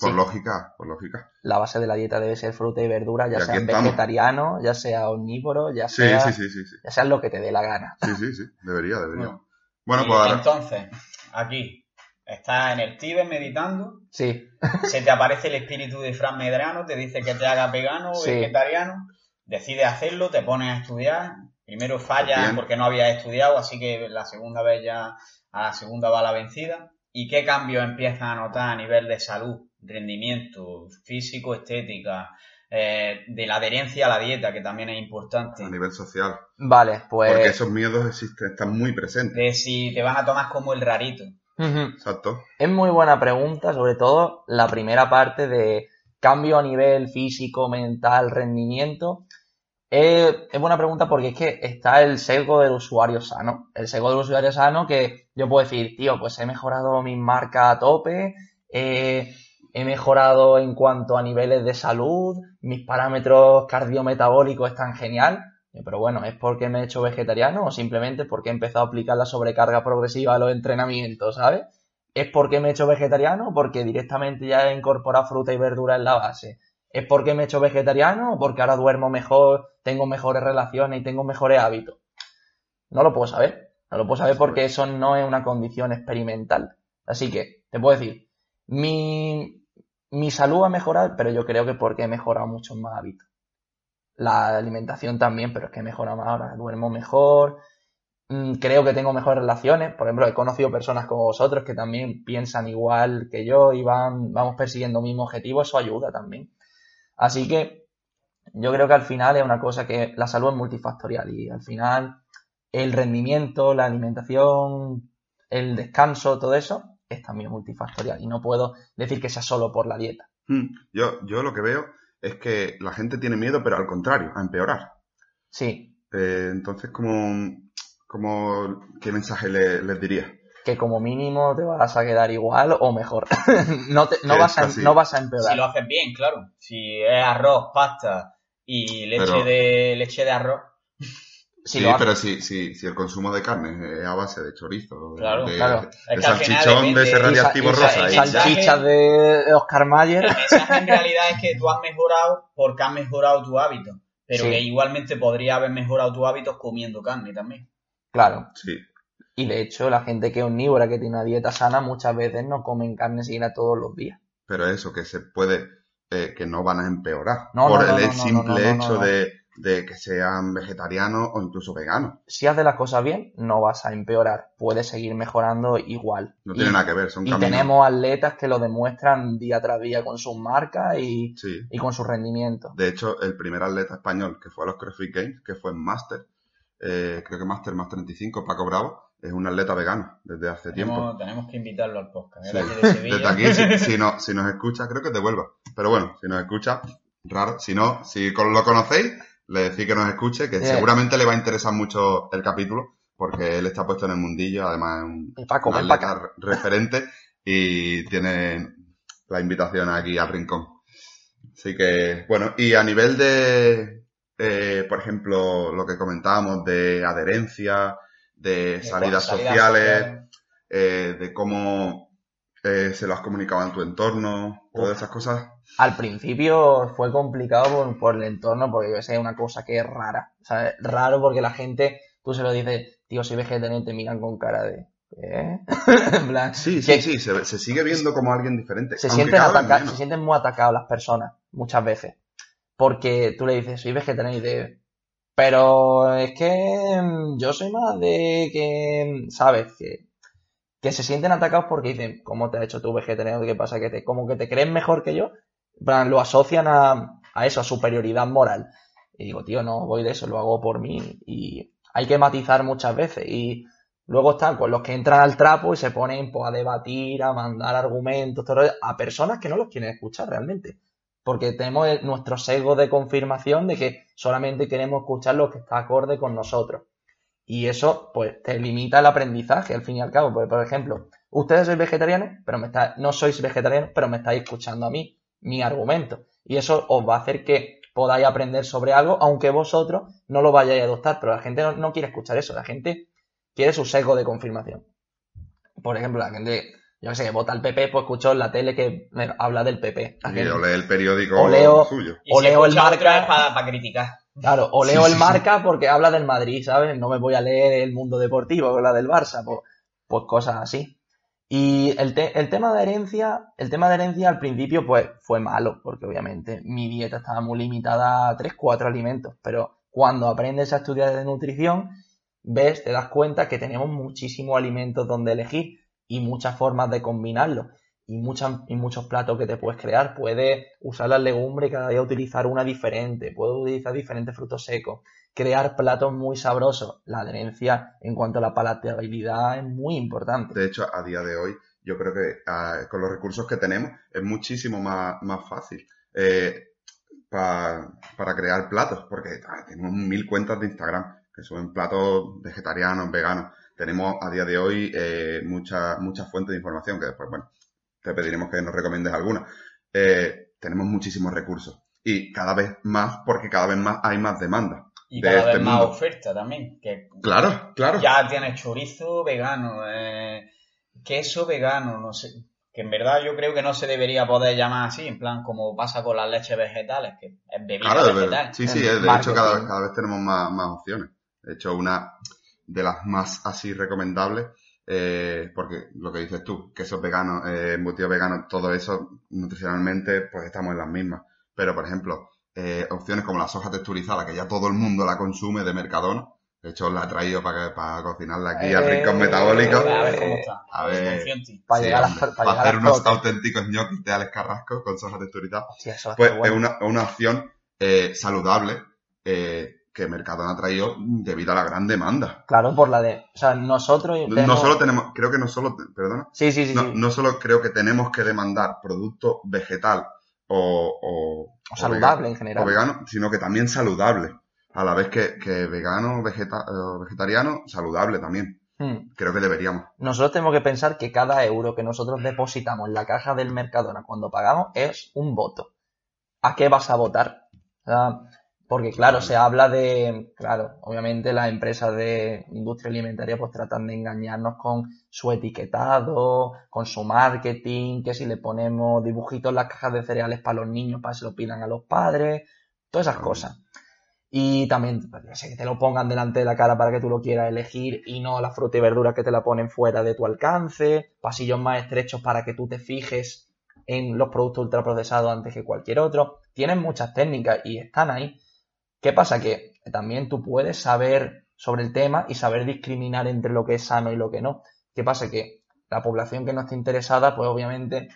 Por Sí. lógica, por lógica. La base de la dieta debe ser fruta y verdura, ya Y aquí sean estamos. vegetarianos, ya sea omnívoro, ya Sí, sea, sí, sí, sí, sí. ya sea lo que te dé la gana. Sí, sí, sí. Debería, debería. Bueno, Bueno, y pues ahora. entonces, aquí, estás en el Tíbet meditando, Sí, se te aparece el espíritu de Fran Medrano, te dice que te hagas vegano o Sí. vegetariano, decides hacerlo, te pones a estudiar, primero fallas Bien. porque no habías estudiado, así que la segunda vez ya, a la segunda va la vencida. ¿Y qué cambios empiezas a notar a nivel de salud, rendimiento, físico, estética, eh, de la adherencia a la dieta, que también es importante? a nivel social. vale, pues Porque esos miedos existen, están muy presentes. De si te van a tomar como el rarito. Exacto. Es muy buena pregunta, sobre todo la primera parte de cambio a nivel físico, mental, rendimiento. Es, es buena pregunta porque es que está el sesgo del usuario sano. El sesgo del usuario sano que yo puedo decir, tío, pues he mejorado mis marcas a tope, eh, he mejorado en cuanto a niveles de salud, mis parámetros cardiometabólicos están genial. Pero bueno, ¿es porque me he hecho vegetariano o simplemente porque he empezado a aplicar la sobrecarga progresiva a los entrenamientos, ¿sabes? ¿Es porque me he hecho vegetariano o porque directamente ya he incorporado fruta y verdura en la base? ¿Es porque me he hecho vegetariano o porque ahora duermo mejor, tengo mejores relaciones y tengo mejores hábitos? No lo puedo saber. No lo puedo saber porque eso no es una condición experimental. Así que, te puedo decir, mi, mi salud va a mejorar, pero yo creo que porque he mejorado muchos más hábitos. La alimentación también, pero es que he mejorado más ahora, duermo mejor, mm, creo que tengo mejores relaciones. Por ejemplo, he conocido personas como vosotros que también piensan igual que yo y van, vamos persiguiendo el mismo objetivo, eso ayuda también. Así que yo creo que al final es una cosa que la salud es multifactorial y al final el rendimiento, la alimentación, el descanso, todo eso es también multifactorial y no puedo decir que sea solo por la dieta. Mm. Yo, yo lo que veo es que la gente tiene miedo, pero al contrario, a empeorar. Sí, Eh, entonces, ¿cómo, cómo, ¿qué mensaje le- les diría? que como mínimo te vas a quedar igual o mejor. no, te- no, vas a, así. no vas a empeorar. Si lo haces bien, claro. Si es arroz, pasta y leche Pero- de leche de arroz, Si sí, pero si, si, si el consumo de carne es a base de chorizo, Claro, de, claro. de Es salchichón de ese radiactivo y sa- rosa. y salchichas de Oscar Mayer. el mensaje en realidad es que tú has mejorado porque has mejorado tu hábito. Pero Sí. que igualmente podría haber mejorado tus hábitos comiendo carne también. Claro. Sí, Y de hecho, la gente que es omnívora, que tiene una dieta sana, muchas veces no comen carne siquiera todos los días. pero eso, que se puede, eh, que no van a empeorar No, por no, no, el simple no, no, no, hecho no. De, de que sean vegetarianos o incluso veganos. Si haces las cosas bien, no vas a empeorar. Puedes seguir mejorando igual. No Y- tiene nada que ver, son Y caminos. tenemos atletas que lo demuestran día tras día con sus marcas y, Sí. y con su rendimiento. De hecho, el primer atleta español que fue a los CrossFit Games, que fue en Master, eh, creo que Master más 35, Paco Bravo, es un atleta vegano desde hace tiempo. Tenemos, tenemos que invitarlo al podcast. Sí. De Sevilla. Desde aquí, si, si no, si nos escucha, creo que te vuelva. Pero bueno, si nos escucha, raro. Si no, si lo conocéis, le decís que nos escuche, que Bien. seguramente le va a interesar mucho el capítulo, porque él está puesto en el mundillo, además es un, Paco, un atleta referente y tiene la invitación aquí al rincón. Así que, bueno, y a nivel de, eh, por ejemplo, lo que comentábamos de adherencia, de salidas sociales, eh, de cómo eh, se lo has comunicado en tu entorno, todas Uf. esas cosas. Al principio fue complicado por, por el entorno, porque yo sé, es una cosa que es rara. O sea, es raro porque la gente, tú se lo dices, tío, soy vegetariano y te miran con cara de. Plan, Sí, que sí, sí, se, se sigue viendo como alguien diferente. se sienten, ataca- se sienten muy atacados las personas, muchas veces. Porque tú le dices, soy vegetariano y te. Pero es que mm, yo soy más de que, ¿sabes? Que, que se sienten atacados porque dicen, ¿cómo te has hecho tú vegetariano? ¿Qué pasa? Que te, como que te crees mejor que yo. Lo asocian a, eso, a superioridad moral. Y digo, tío, no voy de eso, lo hago por mí. Y hay que matizar muchas veces. Y luego están con los que entran al trapo y se ponen pues, a debatir, a mandar argumentos, todo, a personas que no los quieren escuchar realmente. Porque tenemos nuestro sesgo de confirmación de que solamente queremos escuchar lo que está acorde con nosotros. Y eso, pues, te limita el aprendizaje, al fin y al cabo. Porque, por ejemplo, ustedes sois vegetarianos, pero me está, no sois vegetarianos, pero me estáis escuchando a mí, mi argumento. Y eso os va a hacer que podáis aprender sobre algo, aunque vosotros no lo vayáis a adoptar. Pero la gente no, no quiere escuchar eso. La gente quiere su sesgo de confirmación. Por ejemplo, la gente, yo que sé, vota al PP, pues escucho en la tele que me habla del PP. Y o lee el periódico O leo- suyo. O si leo el marca- para, para criticar. Claro, o leo sí, el sí. marca porque habla del Madrid, ¿sabes? No me voy a leer el mundo deportivo o la del Barça, pues, pues cosas así. Y el, te- el tema de herencia, el tema de herencia al principio pues fue malo, porque obviamente mi dieta estaba muy limitada a 3, 4 alimentos, pero cuando aprendes a estudiar de nutrición, ves, te das cuenta que tenemos muchísimos alimentos donde elegir y muchas formas de combinarlos. Y, muchas, y muchos platos que te puedes crear. Puedes usar las legumbres y cada día utilizar una diferente. Puedes utilizar diferentes frutos secos. Crear platos muy sabrosos. La adherencia en cuanto a la palatabilidad es muy importante. De hecho, a día de hoy, yo creo que ah, con los recursos que tenemos es muchísimo más, más fácil eh, pa- para crear platos, porque ah, tenemos mil cuentas de Instagram que suben platos vegetarianos, veganos. Tenemos a día de hoy eh, muchas fuentes de información que después, bueno, te pediremos que nos recomiendes alguna. Eh, tenemos muchísimos recursos y cada vez más porque cada vez más hay más demanda. Y de cada este vez más mundo. oferta también. Que Claro, claro. ya tienes chorizo vegano, eh, queso vegano, no sé. Que en verdad yo creo que no se debería poder llamar así, en plan como pasa con las leches vegetales, que es bebida Claro, de vegetal. verdad. Sí, sí, de hecho cada vez, cada vez tenemos más, más opciones. De hecho, una de las más así recomendables, eh, porque lo que dices tú, quesos veganos, eh, embutidos veganos, todo eso nutricionalmente, pues estamos en las mismas. Pero, por ejemplo, eh, opciones como la soja texturizada, que ya todo el mundo la consume de Mercadona. De hecho, os la he traído para, que- para cocinarla aquí al Eh, rincón metabólico. A ver cómo está. A ver. Para Sí, llegar, a, hombre, para para llegar hacer unos auténticos ñoquis de Alex Carrasco con soja texturizada. Hostia, Pues bueno. es una, es una opción eh, saludable eh, que Mercadona ha traído debido a la gran demanda. Claro, por la de. O sea, nosotros. No solo tenemos, creo que no solo, perdona, Sí, sí, sí. no, sí. no solo creo que tenemos que demandar producto vegetal o, o, O saludable en o general. vegano, sino que también saludable. A la vez que, que vegano, vegeta, eh, vegetariano, saludable también. Hmm. Creo que deberíamos. Nosotros tenemos que pensar que cada euro que nosotros depositamos en la caja del Mercadona cuando pagamos es un voto. ¿A qué vas a votar? O sea, porque claro, se habla de, claro, obviamente las empresas de industria alimentaria pues tratan de engañarnos con su etiquetado, con su marketing, que si le ponemos dibujitos en las cajas de cereales para los niños para que se lo pidan a los padres, todas esas cosas. Y también pues, sé, que te lo pongan delante de la cara para que tú lo quieras elegir y no la fruta y verdura que te la ponen fuera de tu alcance, pasillos más estrechos para que tú te fijes en los productos ultraprocesados antes que cualquier otro. Tienen muchas técnicas y están ahí. ¿Qué pasa? Que también tú puedes saber sobre el tema y saber discriminar entre lo que es sano y lo que no. ¿Qué pasa? Que la población que no esté interesada, pues obviamente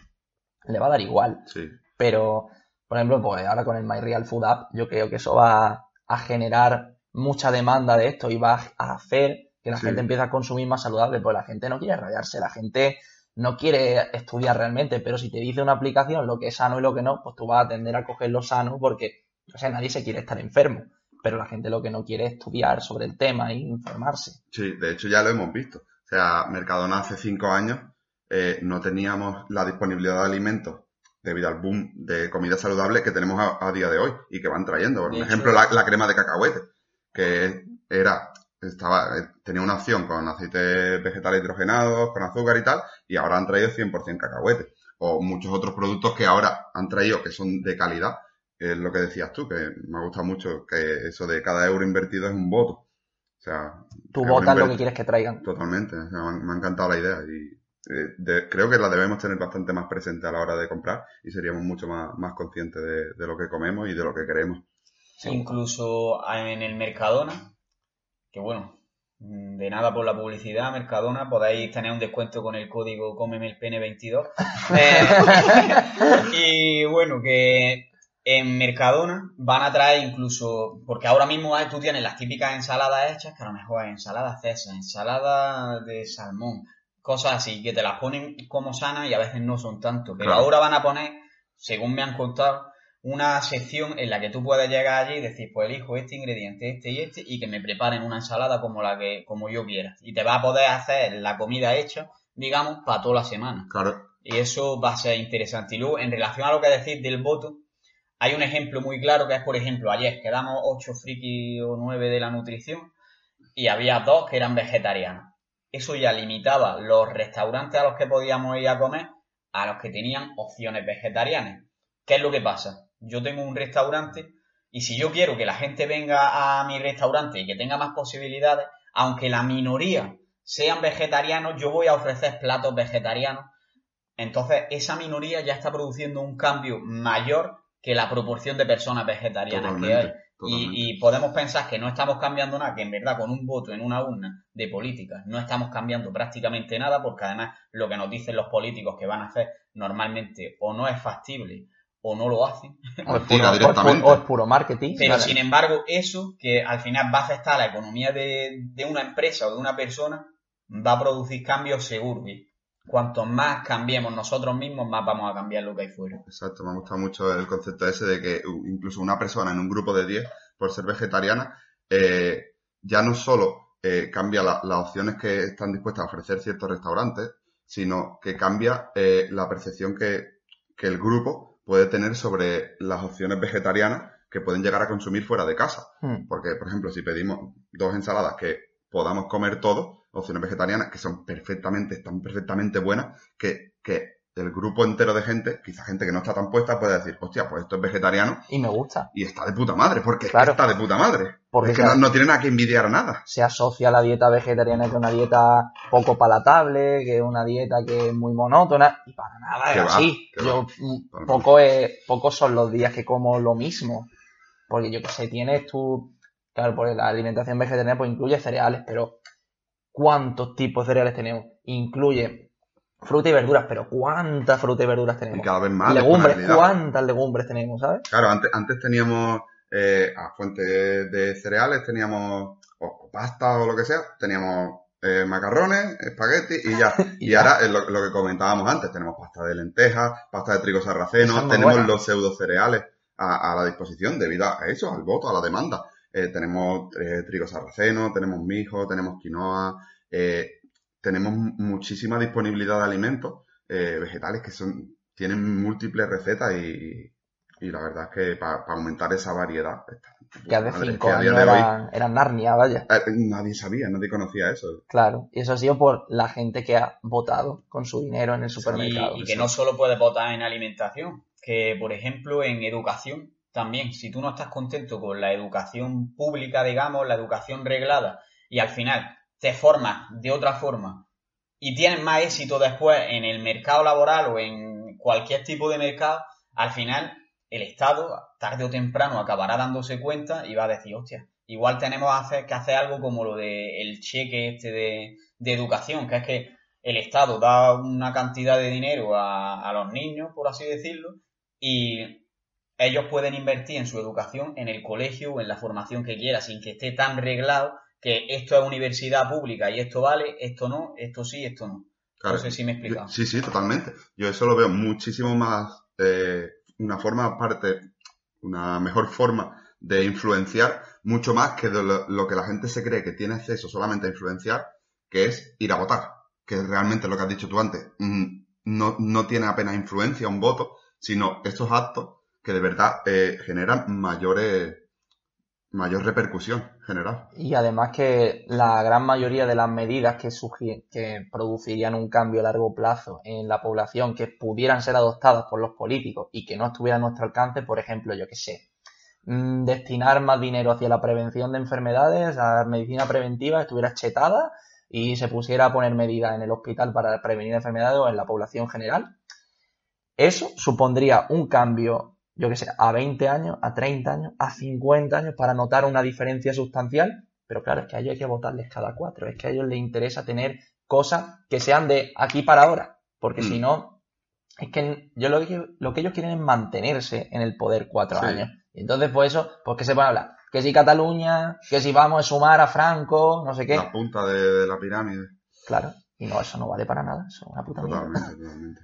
le va a dar igual. Sí. Pero, por ejemplo, pues ahora con el My Real Food App, yo creo que eso va a generar mucha demanda de esto y va a hacer que la Sí. gente empiece a consumir más saludable, pues la gente no quiere rayarse, la gente no quiere estudiar realmente, pero si te dice una aplicación lo que es sano y lo que no, pues tú vas a tender a coger lo sano porque, o sea, nadie se quiere estar enfermo, pero la gente lo que no quiere es estudiar sobre el tema e informarse. Sí, de hecho ya lo hemos visto. O sea, Mercadona hace cinco años eh, no teníamos la disponibilidad de alimentos debido al boom de comida saludable que tenemos a, a día de hoy y que van trayendo. Por De ejemplo, hecho- la, la crema de cacahuete, que era, estaba, eh, tenía una opción con aceites vegetales hidrogenados, con azúcar y tal, y ahora han traído 100% cacahuete. O muchos otros productos que ahora han traído que son de calidad, es lo que decías tú, que me ha gustado mucho, que eso de cada euro invertido es un voto. O sea, Tú votas lo que quieres que traigan. Totalmente, o sea, me, ha- me ha encantado la idea y eh, de- creo que la debemos tener bastante más presente a la hora de comprar y seríamos mucho más, más conscientes de, de lo que comemos y de lo que queremos. Incluso en el Mercadona, que bueno, de nada por la publicidad, Mercadona, podéis tener un descuento con el código CómemeLPN22. Eh, y bueno, que en Mercadona van a traer incluso, porque ahora mismo tú tienes las típicas ensaladas hechas, que a lo mejor es ensalada César, ensalada de salmón, cosas así, que te las ponen como sanas y a veces no son tanto. Pero Claro. ahora van a poner, según me han contado, una sección en la que tú puedes llegar allí y decir, pues elijo este ingrediente, este y este, y que me preparen una ensalada como la que, como yo quiera. Y te va a poder hacer la comida hecha, digamos, para toda la semana. Claro, Y eso va a ser interesante. Y luego, en relación a lo que decís del voto, hay un ejemplo muy claro que es, por ejemplo, ayer quedamos 8 friki o 9 de la nutrición y había dos que eran vegetarianos. Eso ya limitaba los restaurantes a los que podíamos ir a comer a los que tenían opciones vegetarianas. ¿Qué es lo que pasa? Yo tengo un restaurante y si yo quiero que la gente venga a mi restaurante y que tenga más posibilidades, aunque la minoría sean vegetarianos, yo voy a ofrecer platos vegetarianos entonces, esa minoría ya está produciendo un cambio mayor que la proporción de personas vegetarianas que hay. Y, y podemos pensar que no estamos cambiando nada, que en verdad con un voto en una urna de política no estamos cambiando prácticamente nada, porque además lo que nos dicen los políticos que van a hacer normalmente o no es factible o no lo hacen. O es puro, o es directamente. pu- o es puro marketing. Pero Vale. sin embargo, eso que al final va a afectar a la economía de, de una empresa o de una persona, va a producir cambios seguros. Cuanto más cambiemos nosotros mismos, más vamos a cambiar lo que hay fuera. Exacto, me gusta mucho el concepto ese de que incluso una persona en un grupo de 10, por ser vegetariana, eh, ya no solo eh, cambia la- las opciones que están dispuestas a ofrecer ciertos restaurantes, sino que cambia eh, la percepción que, que el grupo puede tener sobre las opciones vegetarianas que pueden llegar a consumir fuera de casa. Hmm. Porque, por ejemplo, si pedimos dos ensaladas que podamos comer todos, opciones vegetarianas que son perfectamente, están perfectamente buenas, que, que el grupo entero de gente, quizá gente que no está tan puesta, puede decir, hostia, pues esto es vegetariano Y me gusta. y está de puta madre, porque es que está de puta madre. Porque es que no, no tiene nada que envidiar a nada. se asocia la dieta vegetariana que es una dieta poco palatable, que es una dieta que es muy monótona, y para nada es va, así. Yo, va. mm, poco es, pocos son los días que como lo mismo. Porque yo que sé, tienes tú, claro, pues la alimentación vegetariana pues incluye cereales, pero ¿cuántos tipos de cereales tenemos? Incluye fruta y verduras, pero ¿cuántas frutas y verduras Y tenemos? cada vez más. legumbres. ¿cuántas legumbres tenemos, sabes? Claro, antes, antes teníamos eh, a fuente de cereales, teníamos o pasta o lo que sea, teníamos eh, macarrones, espagueti y ya. Y Y ahora es lo, lo que comentábamos antes, tenemos pasta de lentejas, pasta de trigo sarraceno, tenemos buena. los pseudo cereales a, a la disposición debido a eso, al voto, a la demanda. Eh, tenemos eh, trigo sarraceno, tenemos mijo, tenemos quinoa, eh, tenemos muchísima disponibilidad de alimentos eh, vegetales que son tienen múltiples recetas y, y la verdad es que para aumentar esa variedad está- Que hace cinco años de hoy, eran, eran Narnia, vaya. eh, nadie sabía, nadie conocía eso. Claro, y eso ha sido por la gente que ha votado con su dinero en el supermercado. Y, y que no solo puedes votar en alimentación, que por ejemplo en educación también, si tú no estás contento con la educación pública, digamos, la educación reglada, y al final te formas de otra forma y tienes más éxito después en el mercado laboral o en cualquier tipo de mercado, al final el Estado, tarde o temprano, acabará dándose cuenta y va a decir, hostia, igual tenemos que hacer, algo como lo del cheque este de, de educación, que es que el Estado da una cantidad de dinero a los niños, por así decirlo, y ellos pueden invertir en su educación en el colegio o en la formación que quiera, sin que esté tan reglado que esto es universidad pública y esto vale, esto no, esto sí, esto no. Claro. No sé si me he explicado. Yo- Sí, sí, totalmente. Yo eso lo veo muchísimo más, eh, una forma aparte, una mejor forma de influenciar, mucho más que de lo, lo que la gente se cree que tiene acceso solamente a influenciar, que es ir a votar, que es realmente lo que has dicho tú antes. Mm, No, no tiene apenas influencia un voto, sino estos actos que de verdad eh, generan mayores, mayor repercusión general. Y además que la gran mayoría de las medidas que, que producirían un cambio a largo plazo en la población que pudieran ser adoptadas por los políticos y que no estuvieran a nuestro alcance, por ejemplo, yo qué sé, mm, destinar más dinero hacia la prevención de enfermedades, a la medicina preventiva, estuviera chetada y se pusiera a poner medidas en el hospital para prevenir enfermedades o en la población general. Eso supondría un cambio, yo qué sé, a 20 años, a 30 años, a 50 años para notar una diferencia sustancial. Pero claro, es que a ellos hay que votarles cada cuatro. Es que a ellos les interesa tener cosas que sean de aquí para ahora. Porque Mm. si no, es que yo lo que, lo que ellos quieren es mantenerse en el poder cuatro Sí. años. Y entonces, pues eso, pues que se pueden hablar. Que si Cataluña, que si vamos a sumar a Franco, no sé qué. La punta de, de la pirámide. Claro. Y no, eso no vale para nada. Eso es una puta mierda. Totalmente, totalmente.